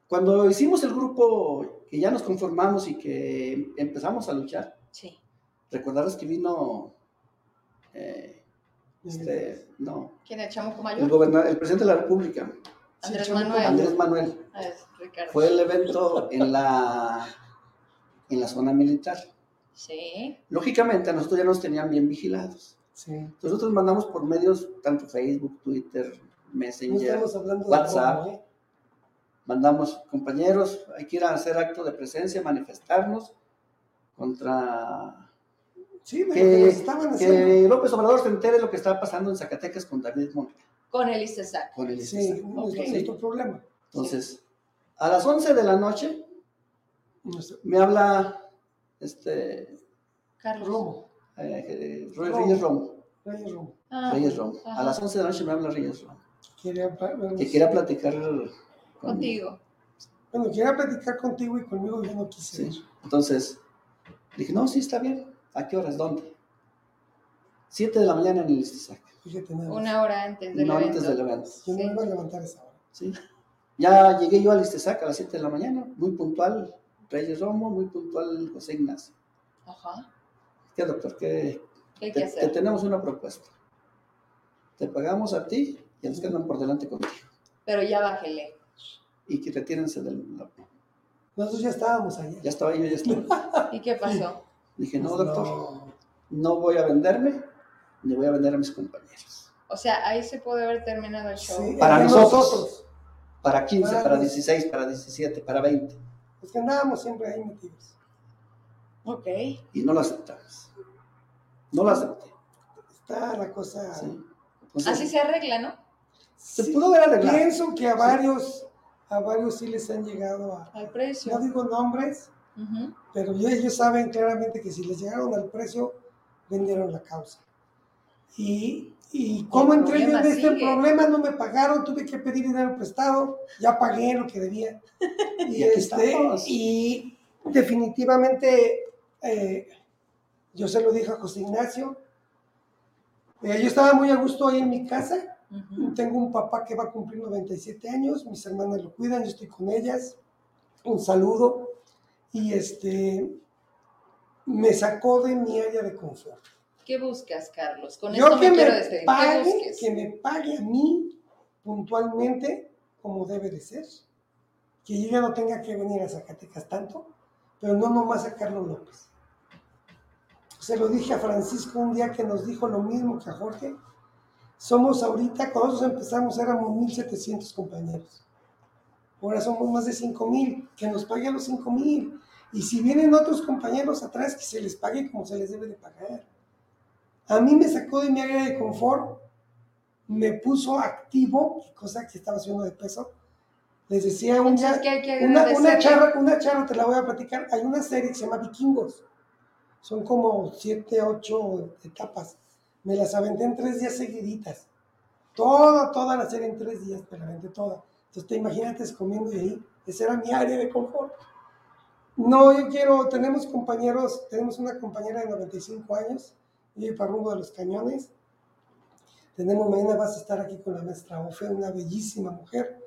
E: Cuando hicimos el grupo, que ya nos conformamos y que empezamos a luchar,
A: Sí.
E: recordarás que vino, eh, este, no,
A: ¿Quién es el chamuco
E: el,
A: mayor?
E: el presidente de la República,
A: Andrés
G: Sí,
A: Manuel.
E: Andrés Manuel.
A: Ah, es Ricardo.
E: Fue el evento en la, en la zona militar.
A: Sí.
E: Lógicamente, a nosotros ya nos tenían bien vigilados.
G: Sí.
E: Nosotros mandamos por medios, tanto Facebook, Twitter, Messenger, WhatsApp.
G: ¿eh?
E: mandamos compañeros, hay que ir a hacer acto de presencia, manifestarnos contra
G: Sí, de lo
E: que,
G: estaban haciendo.
E: que López Obrador se entere de lo que está pasando en Zacatecas con David Monreal,
A: Con el ISTESAC.
E: con el
G: Sí,
E: ICESA.
G: nuestro,
A: Ok.
G: nuestro problema.
E: Entonces, a las 11 de la noche me habla este,
A: Carlos.
G: Romo,
E: eh. Reyes Romo.
G: Reyes Romo.
A: Ah,
E: Reyes Romo. A las 11 de la noche me habla Reyes Romo.
G: Quería
E: Que quiera platicar con-
A: Contigo.
G: Bueno, quería platicar contigo y conmigo yo no quise.
E: Sí. Entonces, dije, no, sí, está bien. ¿A qué horas? ¿Dónde? 7 de la mañana en el Istizac.
G: Fíjate nada más.
A: Una hora antes del
E: No
A: evento.
E: antes del evento.
G: Yo no
A: Sí.
G: me iba a levantar esa hora.
E: ¿sí? Ya llegué yo al Istizac a las 7 de la mañana, muy puntual Reyes Romo, muy puntual José Ignacio.
A: Ajá.
E: ¿Qué, doctor? ¿Qué,
A: ¿Qué hay
E: te,
A: que
E: te
A: hacer?
E: tenemos una propuesta. Te pagamos a ti y a los que andan por delante contigo.
A: Pero ya bájele.
E: Y que retírense del...
G: Nosotros ya estábamos allá.
E: Ya estaba yo, ya estaba.
A: ¿Y qué pasó?
E: Dije, no,
G: Pues
E: doctor,
G: no.
E: no voy a venderme, ni voy a vender a mis compañeros.
A: O sea, ahí se puede haber terminado el show.
G: Sí,
E: Para nosotros. Para 15,
G: Para
E: para
G: los-
E: 16, para 17, para 20.
G: Es que andábamos siempre ahí metidos.
A: Ok.
E: Y no lo aceptamos. No lo acepté.
G: Está la cosa.
E: ¿sí? Entonces,
A: Así se arregla, ¿no?
E: se
G: Sí,
E: pudo haber arreglado.
G: Pienso que a varios, a varios sí les han llegado a.
A: Al precio.
G: No digo nombres, pero ellos saben claramente que si les llegaron al precio, vendieron la causa. Y, y como
A: El
G: entré yo en este
A: sigue.
G: problema, no me pagaron, tuve que pedir dinero prestado, ya pagué lo que debía. Y, este, y definitivamente, eh, yo se lo dije a José Ignacio, eh, yo estaba muy a gusto ahí en mi casa, tengo un papá que va a cumplir 97 años, mis hermanas lo cuidan, yo estoy con ellas. Un saludo. Y este me sacó de mi área de confort.
A: ¿Qué buscas, Carlos? Con
G: Yo
A: esto
G: que
A: me quiero
G: me
A: despedir. ¿Qué
G: pague,
A: busques?
G: que me pague a mí puntualmente como debe de ser. Que yo ya no tenga que venir a Zacatecas tanto, pero no nomás a Carlos López. Se lo dije a Francisco un día que nos dijo lo mismo que a Jorge. Somos ahorita, cuando nosotros empezamos éramos 1.700 compañeros. Ahora somos más de 5.000, que nos paguen los 5.000. Y si vienen otros compañeros atrás, que se les pague como se les debe de pagar. A mí me sacó de mi área de confort, me puso activo, cosa que estaba haciendo de peso. Les decía un día,
A: ¿qué hay que
G: una, una, charla, una charla, te la voy a platicar. Hay una serie que se llama Vikingos. Son como siete, ocho etapas. Me las aventé en tres días seguiditas. Toda, toda la serie en tres días, me la aventé toda. Entonces te imagínate comiendo y ahí. Esa era mi área de confort. No, yo quiero, tenemos compañeros, tenemos una compañera de 95 años, vive para rumbo de los cañones. Tenemos, mañana vas a estar aquí con la maestra Ofe, una bellísima mujer.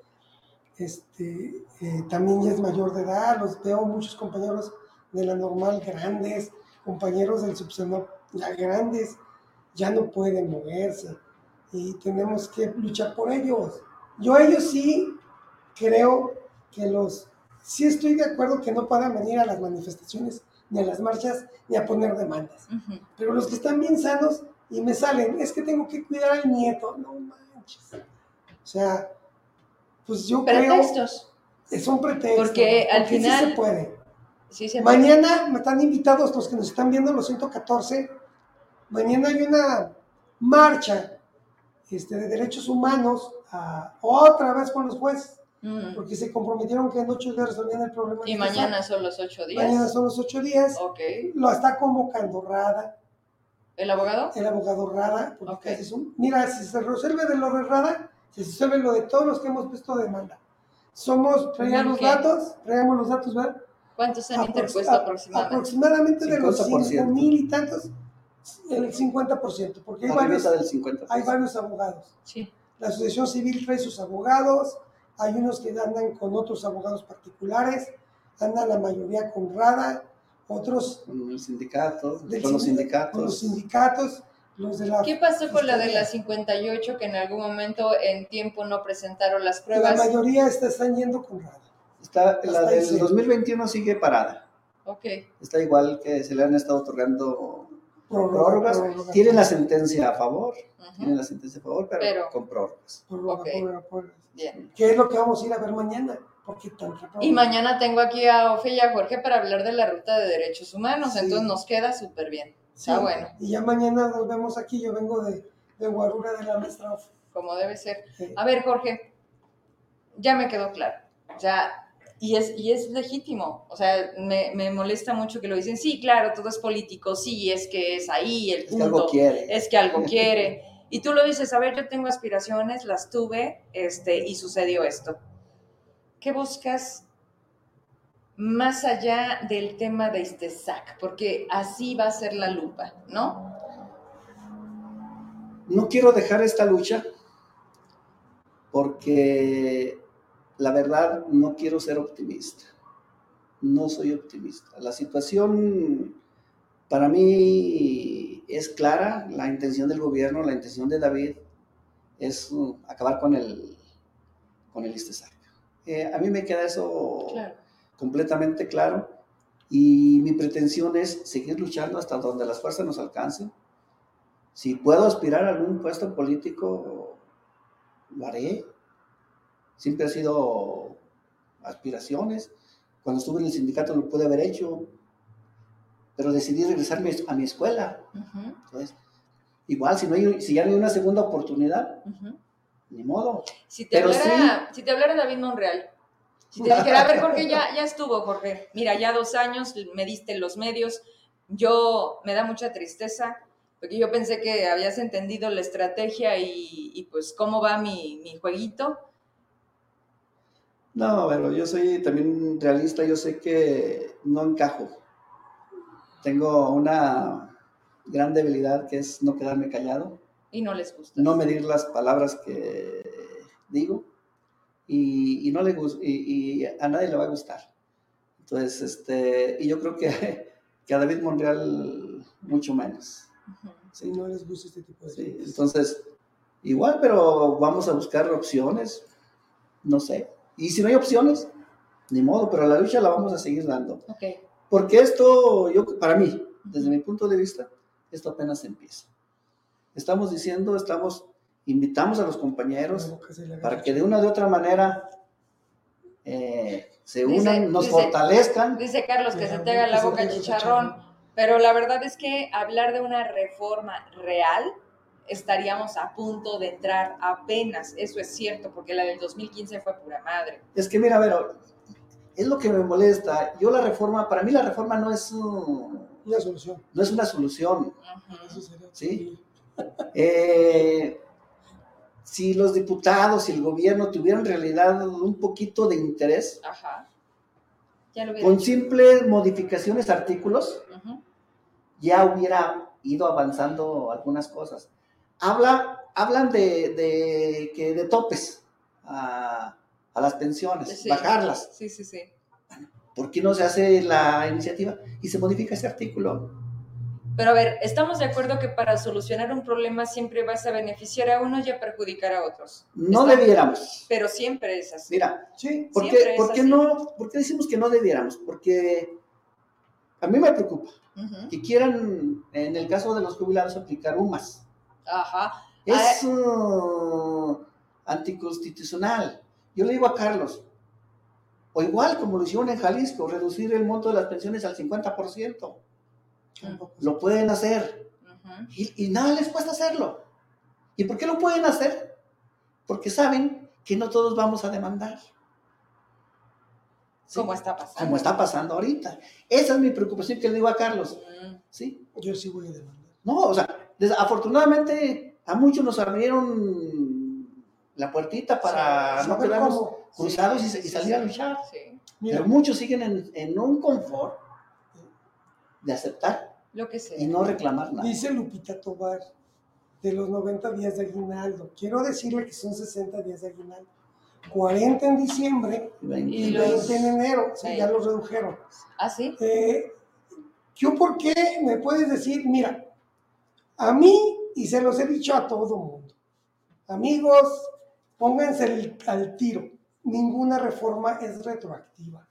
G: Este, eh, también ya es mayor de edad, los veo muchos compañeros de la normal grandes, compañeros del subsenor ya grandes, ya no pueden moverse y tenemos que luchar por ellos. Yo ellos sí creo que los, sí estoy de acuerdo que no puedan venir a las manifestaciones, ni a las marchas, ni a poner demandas. Pero los que están bien sanos y me salen, es que tengo que cuidar al nieto, no manches. O sea, pues yo
A: Pretextos.
G: creo que son pretextos.
A: Porque al
G: sí
A: final-
G: se puede.
A: Sí, se
G: Mañana me están invitados los que nos están viendo, los 114. Mañana hay una marcha este, de derechos humanos a- otra vez con los jueces,
A: Mm.
G: porque se comprometieron que en ocho días resolvían el problema.
A: Y mañana son los ocho días.
G: Mañana son los ocho días.
A: Ok.
G: Lo está convocando Rada,
A: ¿El abogado?
G: el abogado Rada. porque es un- mira, si se resuelve de lo de Rada, se resuelve lo de todos los que hemos puesto demanda. Somos, traíamos los
A: ¿Qué?
G: datos, traíamos los datos, ¿verdad?
A: ¿Cuántos han
G: Aprox-
A: interpuesto aproximadamente?
G: Aproximadamente de los
E: 50%.
G: 5 mil y tantos, el 50%, porque hay varios,
E: Arribita del 50.
G: hay varios abogados.
A: Sí.
G: La asociación civil trae sus abogados, hay unos que andan con otros abogados particulares, andan la mayoría con RADA, otros
E: Con el sindicato,
G: del
E: con los
G: sindicato- con los
E: sindicatos.
G: sindicatos, los de la...
A: ¿Qué pasó con la de las 58 que en algún momento en tiempo no presentaron las
G: La
A: pruebas?
G: mayoría está, están yendo con RADA.
E: Está, la del
G: sí.
E: 2021 sigue parada.
A: Ok.
E: Está igual que se le han estado otorgando
G: Prórroga,
E: prórrogas.
G: prórroga,
E: Tienen la sentencia a favor, tienen la sentencia a favor, pero,
A: Pero-
E: con prórrogas.
G: prórroga,
A: Ok.
G: prórroga, prórroga.
A: Bien.
G: ¿Qué es lo que vamos a ir a ver mañana? Porque tan rápido-
A: Y mañana tengo aquí a Ofe y a Jorge para hablar de la ruta de derechos humanos,
G: Sí.
A: entonces nos queda súper bien.
G: Sí,
A: Está bueno,
G: Y ya mañana nos vemos aquí. Yo vengo de, de Guarura de la maestra. Ofe.
A: como debe ser.
G: Sí.
A: A ver, Jorge, ya me quedó claro. Ya, y es, y es legítimo. O sea, me, me molesta mucho que lo dicen. Sí, claro, todo es político. Sí, es que es ahí el
E: Es
A: punto.
E: que algo quiere.
A: es que algo quiere. Y tú lo dices, a ver, yo tengo aspiraciones, las tuve, este, y sucedió esto. ¿Qué buscas más allá del tema de este SAC? Porque así va a ser la lupa, ¿no?
E: No quiero dejar esta lucha porque la verdad no quiero ser optimista. No soy optimista. La situación para mí es clara. La intención del gobierno, la intención de David es uh, acabar con el, con el. Eh, a mí me queda eso
A: Claro.
E: completamente claro y mi pretensión es seguir luchando hasta donde las fuerzas nos alcancen. Si puedo aspirar a algún puesto político, lo haré. Siempre ha sido aspiraciones. Cuando estuve en el sindicato lo pude haber hecho, pero decidí regresarme a mi escuela.
A: Ujú,
E: Entonces, igual, si, no hay, si ya no hay una segunda oportunidad,
A: ujú.
E: ni modo.
A: Si te,
E: Pero
A: hablara, si te hablara David Monreal, si te dijera, a ver, Jorge, ya, ya estuvo, Jorge. Mira, ya dos años me diste los medios. Yo, me da mucha tristeza, porque yo pensé que habías entendido la estrategia y, y, pues cómo va mi, mi jueguito.
E: No, pero yo soy también realista, yo sé que no encajo. Tengo una gran debilidad que es no quedarme callado,
A: Y no les gusta.
E: no medir las palabras que digo y, y no le y, y a nadie le va a gustar. Entonces, este, y yo creo que, que a David Monreal mucho menos.
G: Si no les gusta este tipo de
E: Sí,
G: cosas.
E: entonces, Igual, pero vamos a buscar opciones, no sé. Y si no hay opciones, ni modo, pero la lucha la vamos a seguir dando.
A: Ok.
E: Porque esto, yo, para mí, desde mi punto de vista, esto apenas empieza. Estamos diciendo, estamos, invitamos a los compañeros para que de una de otra manera eh, se
A: Dice-
E: unan, nos
A: dice-
E: fortalezcan.
A: Dice Carlos que se te haga la
G: que
A: boca chicharrón, pero la verdad es que hablar de una reforma real estaríamos a punto de entrar apenas, eso es cierto, porque la del 2015 fue pura madre.
E: Es que mira, a ver, es lo que me molesta. Yo la reforma, para mí la reforma no es, un-
G: Una solución.
E: no es una solución.
G: Eso sería-
E: Sí. Eh, si los diputados y el gobierno tuvieran en realidad un poquito de interés,
A: Ajá. Ya lo hubiera
E: con
A: dicho.
E: simples modificaciones artículos, ya hubiera ido avanzando algunas cosas. Habla, hablan de, de, que de topes a, a las pensiones,
A: Sí.
E: bajarlas.
A: Sí, sí, sí.
E: ¿Por qué no se hace la iniciativa y se modifica ese artículo?
A: Pero a ver, estamos de acuerdo que para solucionar un problema siempre vas a beneficiar a unos y a perjudicar a otros.
E: No
A: Está-
E: debiéramos.
A: Pero siempre es así.
E: Mira,
G: Sí,
E: ¿por qué, por no, ¿por qué decimos que no debiéramos? Porque a mí me preocupa que quieran, en el caso de los jubilados, aplicar UMAS.
A: Ajá.
E: Es uh, anticonstitucional. Yo le digo a Carlos, o igual como lo hicieron en Jalisco, reducir el monto de las pensiones al 50%.
G: tampoco.
E: Lo pueden hacer. Y, y nada les cuesta hacerlo. ¿Y por qué lo pueden hacer? Porque saben que no todos vamos a demandar. ¿Sí?
A: ¿Cómo está pasando?
E: Como está pasando ahorita. Esa es mi preocupación que le digo a Carlos. ¿sí?
G: Yo sí voy a demandar.
E: No, o sea, des- afortunadamente a muchos nos abrieron la puertita para
G: Sí,
E: no quedarnos
G: cómo.
E: cruzados y,
A: Sí,
E: y salir
A: sí.
E: a luchar.
G: Mira,
E: Pero muchos siguen en, en un confort de aceptar
A: Lo que sea.
E: y no reclamar nada.
G: dice Lupita Tobar de los 90 días de aguinaldo. Quiero decirle que son 60 días de aguinaldo. 40 en diciembre
E: Y ven-
A: Y
G: y
A: los-
G: 20 en enero. Sí,
A: Sí.
G: ya los redujeron.
A: ¿Ah, sí?
G: Eh, ¿Yo por qué me puedes decir? Mira, a mí, y se los he dicho a todo mundo, amigos, pónganse el- al tiro. Ninguna reforma es retroactiva.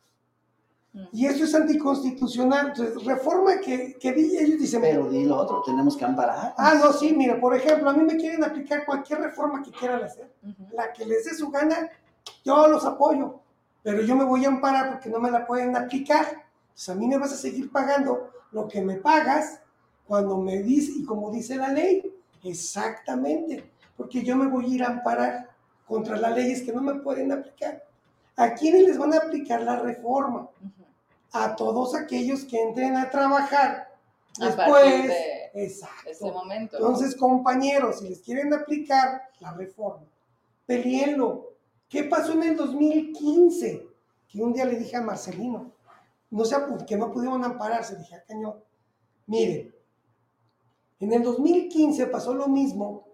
A: Mm.
G: Y eso es anticonstitucional. Entonces, reforma que, que di- ellos dicen,
E: Pero di lo otro, tenemos que amparar.
G: ah, no, sí, mira, por ejemplo, a mí me quieren aplicar cualquier reforma que quieran hacer. La que les dé su gana, yo los apoyo. Pero yo me voy a amparar porque no me la pueden aplicar. Entonces, a mí me vas a seguir pagando lo que me pagas cuando me dice, y como dice la ley, exactamente, porque yo me voy a ir a amparar contra las leyes que no me pueden aplicar. ¿A quiénes les van a aplicar la reforma? A todos aquellos que entren a trabajar después.
A: de
G: Exacto.
A: ese momento.
G: Entonces, compañeros, si les quieren aplicar la reforma, peleenlo. ¿Qué pasó en el 2015? Que un día le dije a Marcelino, no sé, que no pudieron ampararse, dije, a cañón. Miren, en el 2015 pasó lo mismo.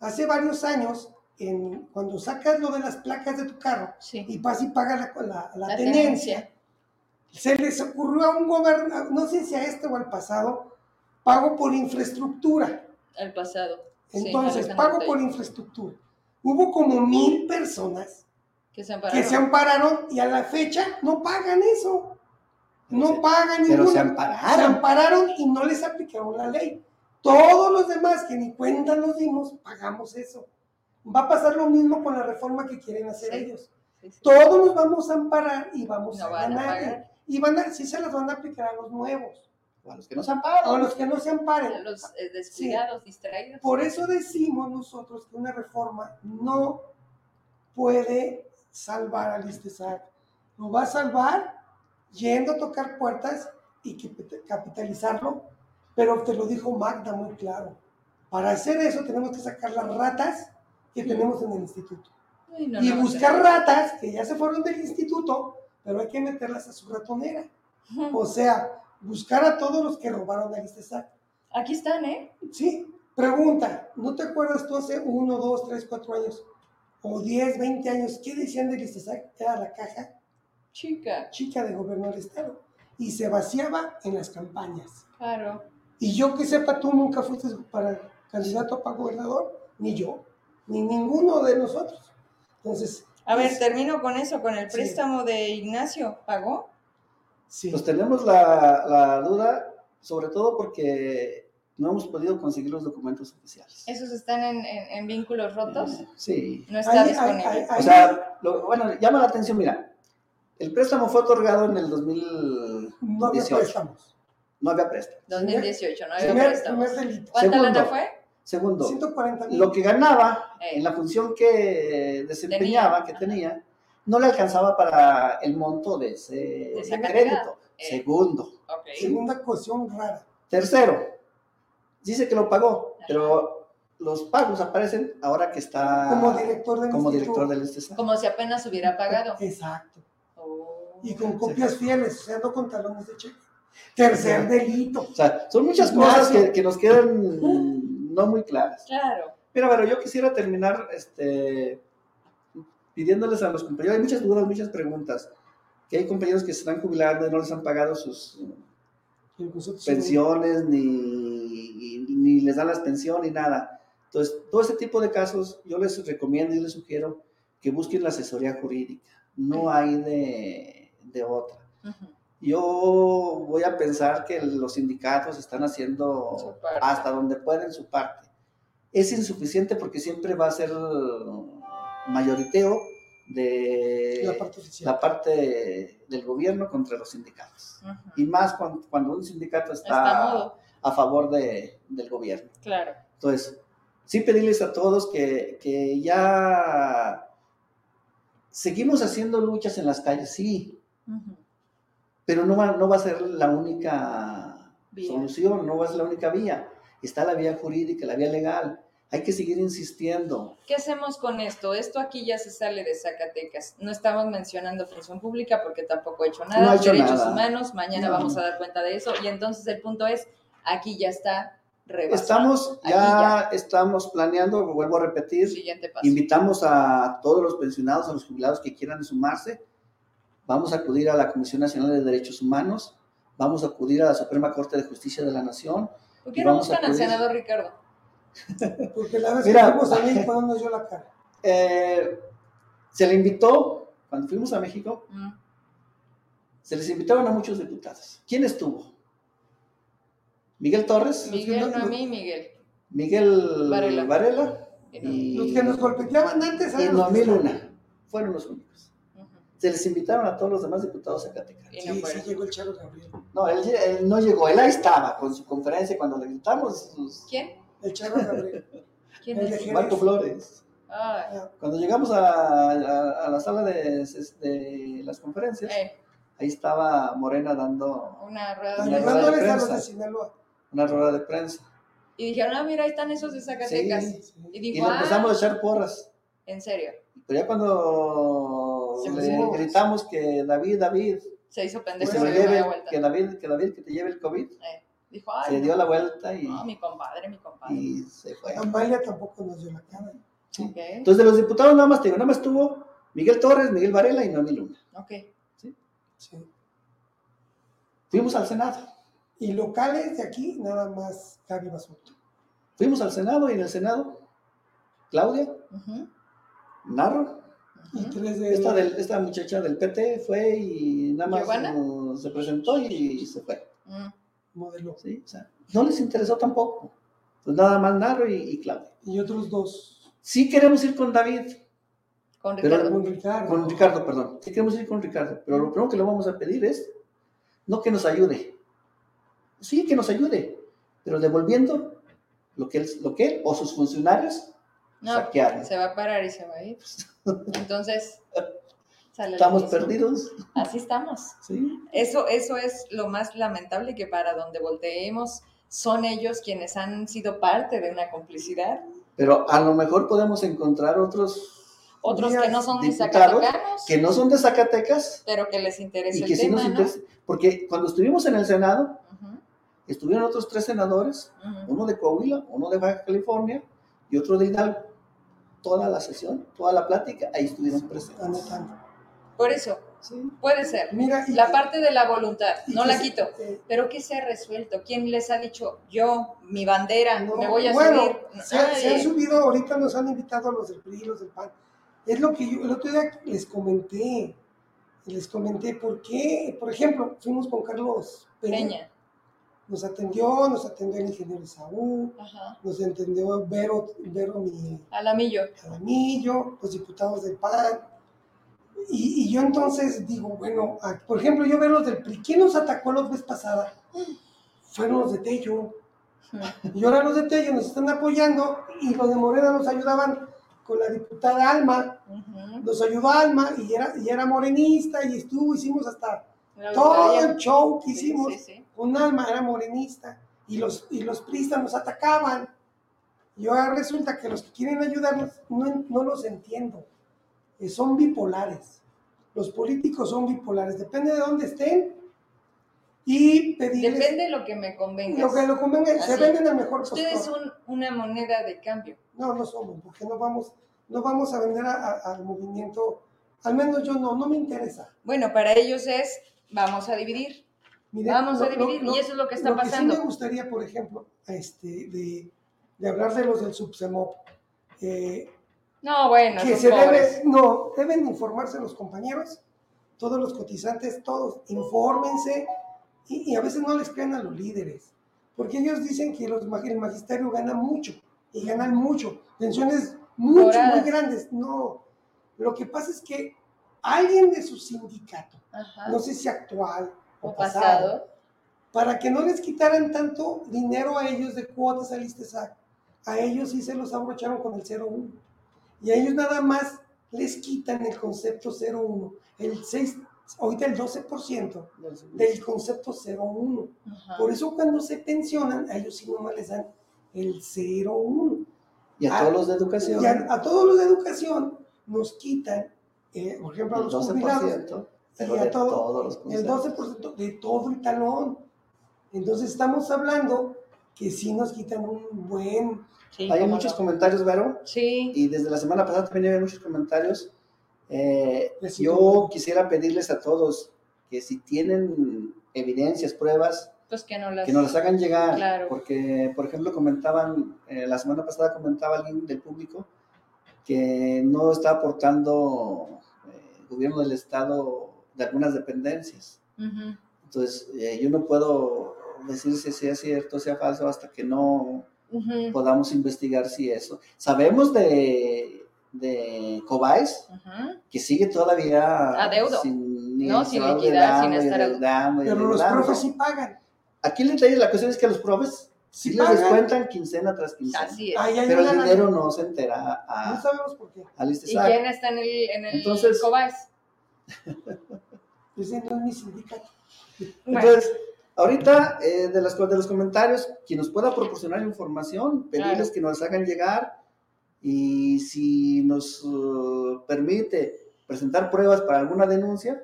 G: Hace varios años, en, cuando sacas lo de las placas de tu carro
A: sí.
G: y vas y pagas la, la- la
A: La
G: tenencia, se les ocurrió a un gobernador, no sé si a este o al pasado, pago por infraestructura.
A: El pasado.
G: Entonces, pago por infraestructura. Hubo como mil personas
A: Que se
G: que
A: ampararon.
G: se ampararon y a la fecha no pagan eso. No pagan
E: Pero
G: ninguna.
E: se
G: Se
E: ampararon.
G: ampararon y no les aplicaron la ley. Todos los demás que ni cuenta nos dimos, pagamos eso. Va a pasar lo mismo con la reforma que quieren hacer
A: Sí.
G: ellos.
A: Sí, sí.
G: Todos nos vamos a amparar y vamos
A: No
G: a
A: a
G: ganar. y van a, sí se las van a aplicar a los nuevos.
E: A los que no se
G: A
E: amparan.
G: los que no se amparen.
A: Los eh, descuidados, distraídos.
G: Por eso decimos nosotros que una reforma no puede salvar al ISTESAC. Lo va a salvar yendo a tocar puertas y capitalizarlo, pero te lo dijo Magda muy claro. Para hacer eso tenemos que sacar las ratas que tenemos en el instituto.
A: No,
G: y
A: no,
G: buscar
A: no.
G: ratas que ya se fueron del instituto, pero hay que meterlas a su ratonera. O sea, buscar a todos los que robaron al ISTESAC.
A: Aquí están, ¿eh?
G: Sí, pregunta, ¿no te acuerdas tú hace uno, dos, tres, cuatro años, o 10, 20 años, qué decían del ISTESAC? Era la caja
A: Chica,
G: chica de gobierno del Estado y se vaciaba en las campañas.
A: claro.
G: Y yo que sepa, tú nunca fuiste para candidato para gobernador, ni yo. ni ninguno de nosotros. Entonces,
A: A ver,
G: es-
A: termino con eso, con el
G: Sí.
A: préstamo de Ignacio. ¿Pagó?
G: sí.
E: Pues tenemos la, la duda, sobre todo porque no hemos podido conseguir los documentos oficiales.
A: ¿Esos están en, en- en vínculos rotos?
E: Sí.
A: No está
G: Ahí- ahí-
A: disponible.
G: ahí-
E: O sea, lo- bueno, llama la atención, mira, el préstamo fue otorgado en el 2018.
G: no había préstamos.
E: No había préstamo.
A: 2018, no había
G: Primer, delito.
A: ¿Cuánta
E: Segundo.
A: lana fue?
E: Segundo,
G: 140 mil.
E: lo que ganaba
A: Eh.
E: en la función que desempeñaba,
A: Tenía.
E: que tenía, no le alcanzaba para el monto de ese
A: De
E: crédito.
A: Eh.
E: Segundo.
G: Segunda cuestión rara.
E: Tercero, dice que lo pagó, pero los pagos aparecen ahora que está
G: Como director del
E: como director del.
A: Como si apenas hubiera pagado.
G: Exacto.
A: Oh.
G: Y con copias fieles, o sea, no con talones de cheque. Tercer delito.
E: O sea, son muchas cosas que, que nos quedan no muy claras.
A: Claro.
E: Mira, pero yo quisiera terminar este, pidiéndoles a los compañeros, hay muchas dudas, muchas preguntas, que hay compañeros que se están jubilando y no les han pagado sus pensiones, ni, ni les dan las pensiones, ni nada. Entonces, todo ese tipo de casos, yo les recomiendo y les sugiero que busquen la asesoría jurídica. No hay de, de otra.
A: Ujú.
E: Yo voy a pensar que los sindicatos están haciendo hasta donde pueden su parte. Es insuficiente porque siempre va a ser mayoriteo de
G: La parte
E: la parte del gobierno contra los sindicatos. Y más cuando, cuando un sindicato
A: Está
E: está, a favor de- del gobierno.
A: Claro.
E: Entonces, sí pedirles a todos que, que ya seguimos haciendo luchas en las calles, sí. Pero no va, no va a ser la única
A: Vía.
E: solución, no va a ser la única vía. Está la vía jurídica, la vía legal. Hay que seguir insistiendo.
A: ¿Qué hacemos con esto? Esto aquí ya se sale de Zacatecas. No estamos mencionando función pública porque tampoco he hecho nada.
E: No ha hecho
A: Derechos
E: nada.
A: humanos, mañana
E: No.
A: vamos a dar cuenta de eso. Y entonces el punto es, aquí ya está rebasado.
E: Estamos, ya estamos planeando, vuelvo a repetir,
A: Siguiente paso.
E: invitamos a todos los pensionados, a los jubilados que quieran sumarse. Vamos a acudir a la Comisión Nacional de Derechos Humanos, vamos a acudir a la Suprema Corte de Justicia de la Nación.
A: ¿Por qué no buscan al senador Ricardo?
G: Porque la vez
E: Mira.
G: que fuimos a México no nos dio la cara.
E: Eh, se le invitó, cuando fuimos a México,
A: Mm.
E: se les invitaron a muchos diputados. ¿Quién estuvo? Miguel Torres,
A: Miguel, no a mí, Miguel.
E: Miguel
A: Varela.
E: Varela,
A: Y no.
E: y,
G: Los que nos golpeaban antes
E: y Noemí Luna. Fueron los únicos. Se les invitaron a todos los demás diputados.
A: Y no
G: Sí, sí llegó el Charo Gabriel.
E: No, él, él no llegó, él ahí estaba con su conferencia cuando le gritamos sus-
A: ¿Quién?
G: El Charo Gabriel.
A: ¿Quién
G: El de
A: es?
E: Marco Flores.
A: Ay,
E: Cuando llegamos a, a- a la sala de, de las conferencias,
A: eh,
E: ahí estaba Morena dando
A: una rueda
E: Una
A: de
E: rueda de
G: a los
E: prensa.
G: de Sinaloa.
E: una rueda de prensa.
A: Y dijeron, ah, mira, ahí están esos de Zacatecas.
E: Sí.
G: Sí.
A: Y
E: Y
A: dijo,
E: le empezamos
A: ah,
E: a echar porras.
A: en serio.
E: Pero ya cuando
A: Se
E: le gritamos que David, David,
A: Se hizo
E: que
A: pendejo
E: lo
A: se
E: lleve,
A: vuelta.
E: que David, que David, que te lleve el COVID,
A: Eh, dijo, ay,
E: se
A: no,
E: dio la vuelta y,
A: no, mi compadre, mi compadre.
E: y se fue.
G: Amalia tampoco nos dio la cara.
E: Entonces, de los diputados, nada más te digo, nada más estuvo Miguel Torres, Miguel Varela y Noemí Luna.
A: ok.
G: Sí.
E: Fuimos al Senado.
G: Y locales de aquí, nada más Gaby Basulto.
E: Fuimos al Senado y en el Senado, Claudia, Narro,
A: ujú.
G: tres de
E: esta, del- esta muchacha del PT fue y nada más uh, se presentó y se fue.
A: Mm,
G: modelo.
E: ¿sí? O sea, no les interesó tampoco. Pues nada más Narro y, y Claudia.
G: Y otros dos.
E: Sí queremos ir con David,
A: Con
E: Pero-
A: Ricardo.
G: Con Ricardo.
E: con Ricardo, perdón. Sí queremos ir con Ricardo, pero lo primero que le vamos a pedir es no que nos ayude. Sí, que nos ayude, pero devolviendo lo que él, lo que él o sus funcionarios
A: No,
E: saquearon.
A: se va a parar y se va a ir. Entonces,
E: Estamos perdidos.
A: Así estamos.
E: Sí.
A: Eso, eso es lo más lamentable que para donde volteemos son ellos quienes han sido parte de una complicidad.
E: Pero a lo mejor podemos encontrar otros
A: Otros que no son
E: Diputados
A: zacatecanos,
E: que no son de Zacatecas
A: pero que les interesa
E: y
A: el
E: que sí
A: tema,
E: nos
A: ¿no?
E: interesa. Porque cuando estuvimos en el Senado,
A: Ujú,
E: estuvieron otros tres senadores,
A: ujú.
E: uno de Coahuila, uno de Baja California y otro de Hidalgo. Toda la sesión, toda la plática, ahí estuvieron presentes.
G: Anotando.
A: Por eso,
E: Sí.
A: Puede ser.
G: Mira, y-
A: La parte de la voluntad, no la quito.
G: eh,
A: Pero ¿qué se ha resuelto? ¿Quién les ha dicho yo, mi bandera,
G: no,
A: me voy a
G: bueno,
A: subir?
G: Se, han- se han subido, ahorita nos han invitado a los del PRI, los del PAN. Es lo que yo el otro día les comenté. Les comenté por qué. Por ejemplo, fuimos con Carlos Peña.
A: Peña.
G: Nos atendió, nos atendió el ingeniero Saúl,
A: Ajá.
G: nos entendió Vero, Vero mi
A: Alamillo.
G: Jaramillo, los diputados del PAN. Y, y yo entonces digo, bueno, a- por ejemplo, yo veo los del PRI. ¿Quién nos atacó la vez pasada? Fueron los de Tello. Y ahora los de Tello nos están apoyando y los de Morena nos ayudaban con la diputada Alma. Nos ayudó Alma y era, y era morenista y estuvo, hicimos hasta todo el show que
A: Sí,
G: hicimos
A: sí, sí.
G: Con Alma, era morenista. Y los, y los priistas nos atacaban. Y ahora resulta que los que quieren ayudarnos no, no los entiendo. Eh, son bipolares. Los políticos son bipolares. Depende de dónde estén. Y pedirles
A: Depende de lo que me convenga.
G: lo que lo convenga. Se venden al mejor
A: Ustedes son una moneda de cambio.
G: No, no somos, porque no vamos, no vamos a vender a- a- al movimiento. Al menos yo no, no me interesa.
A: Bueno, para ellos es, vamos a dividir. Vamos a
G: lo-
A: dividir,
G: lo-
A: y eso es lo que está
G: lo
A: pasando.
G: sí me gustaría, por ejemplo, este, de, de hablar de los del Subsemop. Eh,
A: No, bueno,
G: que
A: son
G: se
A: pobres.
G: debe, no, deben informarse los compañeros, todos los cotizantes, todos, infórmense y, y a veces no les crean a los líderes, porque ellos dicen que los, el magisterio gana mucho y ganan mucho, pensiones mucho, muy grandes. No, lo que pasa es que alguien de su sindicato,
A: Ajá.
G: no sé si actual o, pasado,
A: pasado.
G: para que no les quitaran tanto dinero a ellos de cuotas al ISTESAC, a ellos sí se los abrocharon con el 01. Y a ellos nada más les quitan el concepto 01, el 6, ahorita el 12% del concepto 01.
A: Ajá.
G: Por eso cuando se pensionan, a ellos sí nomás les dan el 01.
E: Y a
G: Ah,
E: todos los de educación,
G: Y a, a todos los de educación nos quitan, eh, por ejemplo, a los jubilados,
E: 12%, pero
G: y a
E: de
G: todo-
E: todos los
G: el
E: conceptos.
G: 12% de todo el talón. Entonces estamos hablando que sí nos quitan un buen...
A: Sí,
E: Hay muchos
A: no.
E: comentarios, Vero,
A: Sí,
E: y desde la semana pasada también había muchos comentarios. Eh,
G: Les
E: yo quisiera pedirles a todos que si tienen evidencias, pruebas,
A: pues que no las...
E: que nos las hagan llegar,
A: Claro.
E: porque, por ejemplo, comentaban, eh, la semana pasada comentaba alguien del público que no está aportando eh, el gobierno del Estado de algunas dependencias. Entonces, eh, yo no puedo decir si sea cierto o sea falso hasta que no
A: Ujú.
E: podamos investigar si eso. Sabemos de, de Cobais,
A: Ujú.
E: que sigue todavía
A: Adeudo.
E: sin, ni-
A: No, sin liquidar, sin estar-
G: Pero los profes sí pagan.
E: Aquí el detalle, la cuestión es que los profes sí,
G: Sí
E: les descuentan quincena tras quincena,
A: Así es.
E: Pero el dinero no se entera
G: No
E: a,
G: sabemos por qué.
A: ¿Y quién está en el, en el
E: Entonces-
A: Cobas?
G: Ese no es mi sindicato.
A: Bueno,
E: Entonces, ahorita de, las, de los comentarios, quien nos pueda proporcionar información, pedirles
A: Claro.
E: que nos hagan llegar y si nos uh, permite presentar pruebas para alguna denuncia,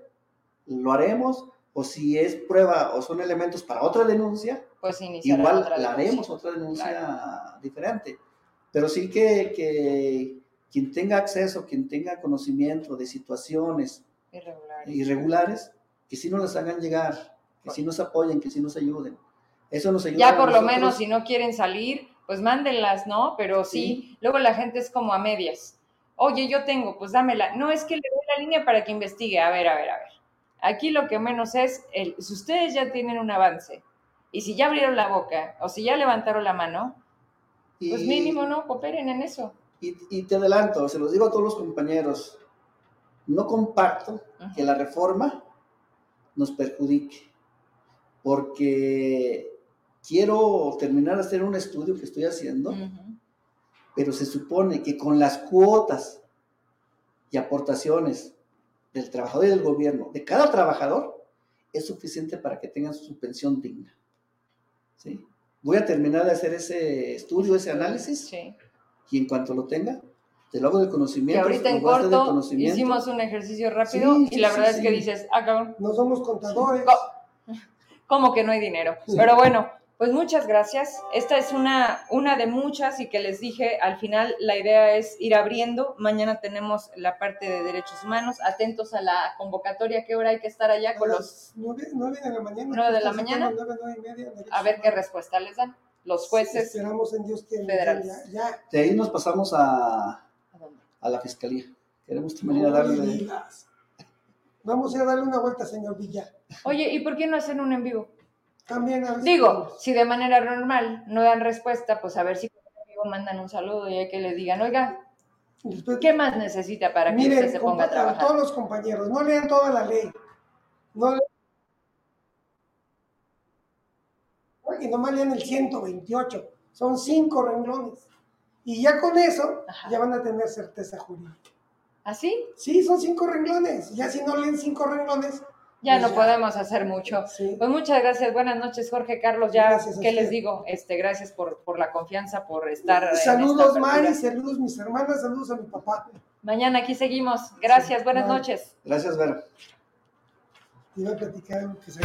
E: lo haremos. O si es prueba o son elementos para otra denuncia,
A: pues
E: igual
A: otra
E: la
A: denuncia.
E: haremos otra denuncia diferente. Pero sí que, que quien tenga acceso, quien tenga conocimiento de situaciones
A: Irregular.
E: irregulares, que sí nos las hagan llegar, que sí nos apoyen, que sí nos ayuden. Eso nos ayuda.
A: Ya por lo menos, si no quieren salir, pues mándenlas, ¿no? Pero sí, luego la gente es como a medias. Oye, yo tengo, pues dámela. No, es que le doy la línea para que investigue. A ver, a ver, a ver. Aquí lo que menos es, el, si ustedes ya tienen un avance y si ya abrieron la boca o si ya levantaron la mano, pues mínimo, ¿no? Cooperen en eso.
E: Y, y te adelanto, se los digo a todos los compañeros, no comparto que la reforma nos perjudique, porque quiero terminar de hacer un estudio que estoy haciendo, pero se supone que con las cuotas y aportaciones del trabajador y del gobierno, de cada trabajador, es suficiente para que tengan su pensión digna. ¿Sí? Voy a terminar de hacer ese estudio, ese análisis,
A: Sí.
E: y en cuanto lo tenga, te lo hago de
A: Que
E: conocimiento.
A: ahorita en corto hicimos un ejercicio rápido
E: Sí,
A: y la
E: sí,
A: verdad es que dices, ah, cabrón,
G: No somos contadores.
A: Co- ¿Cómo que no hay dinero? Pero bueno, Pues muchas gracias. Esta es una, una de muchas y que les dije, al final la idea es ir abriendo. Mañana tenemos la parte de derechos humanos. Atentos a la convocatoria, ¿qué hora hay que estar allá con
G: A
A: los...
G: las nueve, nueve de la mañana.
A: ¿Nueve de la mañana?
G: y media,
A: A ver qué respuesta les dan los jueces.
G: Esperamos en Dios que
A: federales.
G: Ya, ya.
E: De ahí nos pasamos a,
A: ¿A
E: la fiscalía. Queremos también ir a darle de-.
G: Vamos a ir a darle una vuelta, señor Villa.
A: Oye, ¿y por qué no hacen un en vivo?
G: También a
A: Digo, si de manera normal no dan respuesta, pues a ver si en vivo mandan un saludo y hay que le digan, oiga,
G: Después-
A: ¿qué más necesita para que
G: Miren,
A: usted se ponga a trabajar?
G: todos los compañeros, no lean toda la ley. No le- y nomás lean el 128. Son cinco renglones. Y ya con eso,
A: Ajá.
G: ya van a tener certeza jurídica.
A: ¿Así?
G: Sí, son cinco renglones. Ya si no leen cinco renglones,
A: Ya
G: Pues
A: no
G: ya.
A: podemos hacer mucho.
G: sí.
A: Pues muchas gracias, buenas noches, Jorge Carlos. Ya,
G: Gracias
A: ¿qué les digo? Este, gracias por, por la confianza, por estar.
G: Saludos. Mari, saludos, mis hermanas, saludos a mi papá.
A: Mañana aquí seguimos. Gracias, buenas
G: Bye.
A: noches.
E: Gracias, Vera.
G: Iba a platicar algo que se...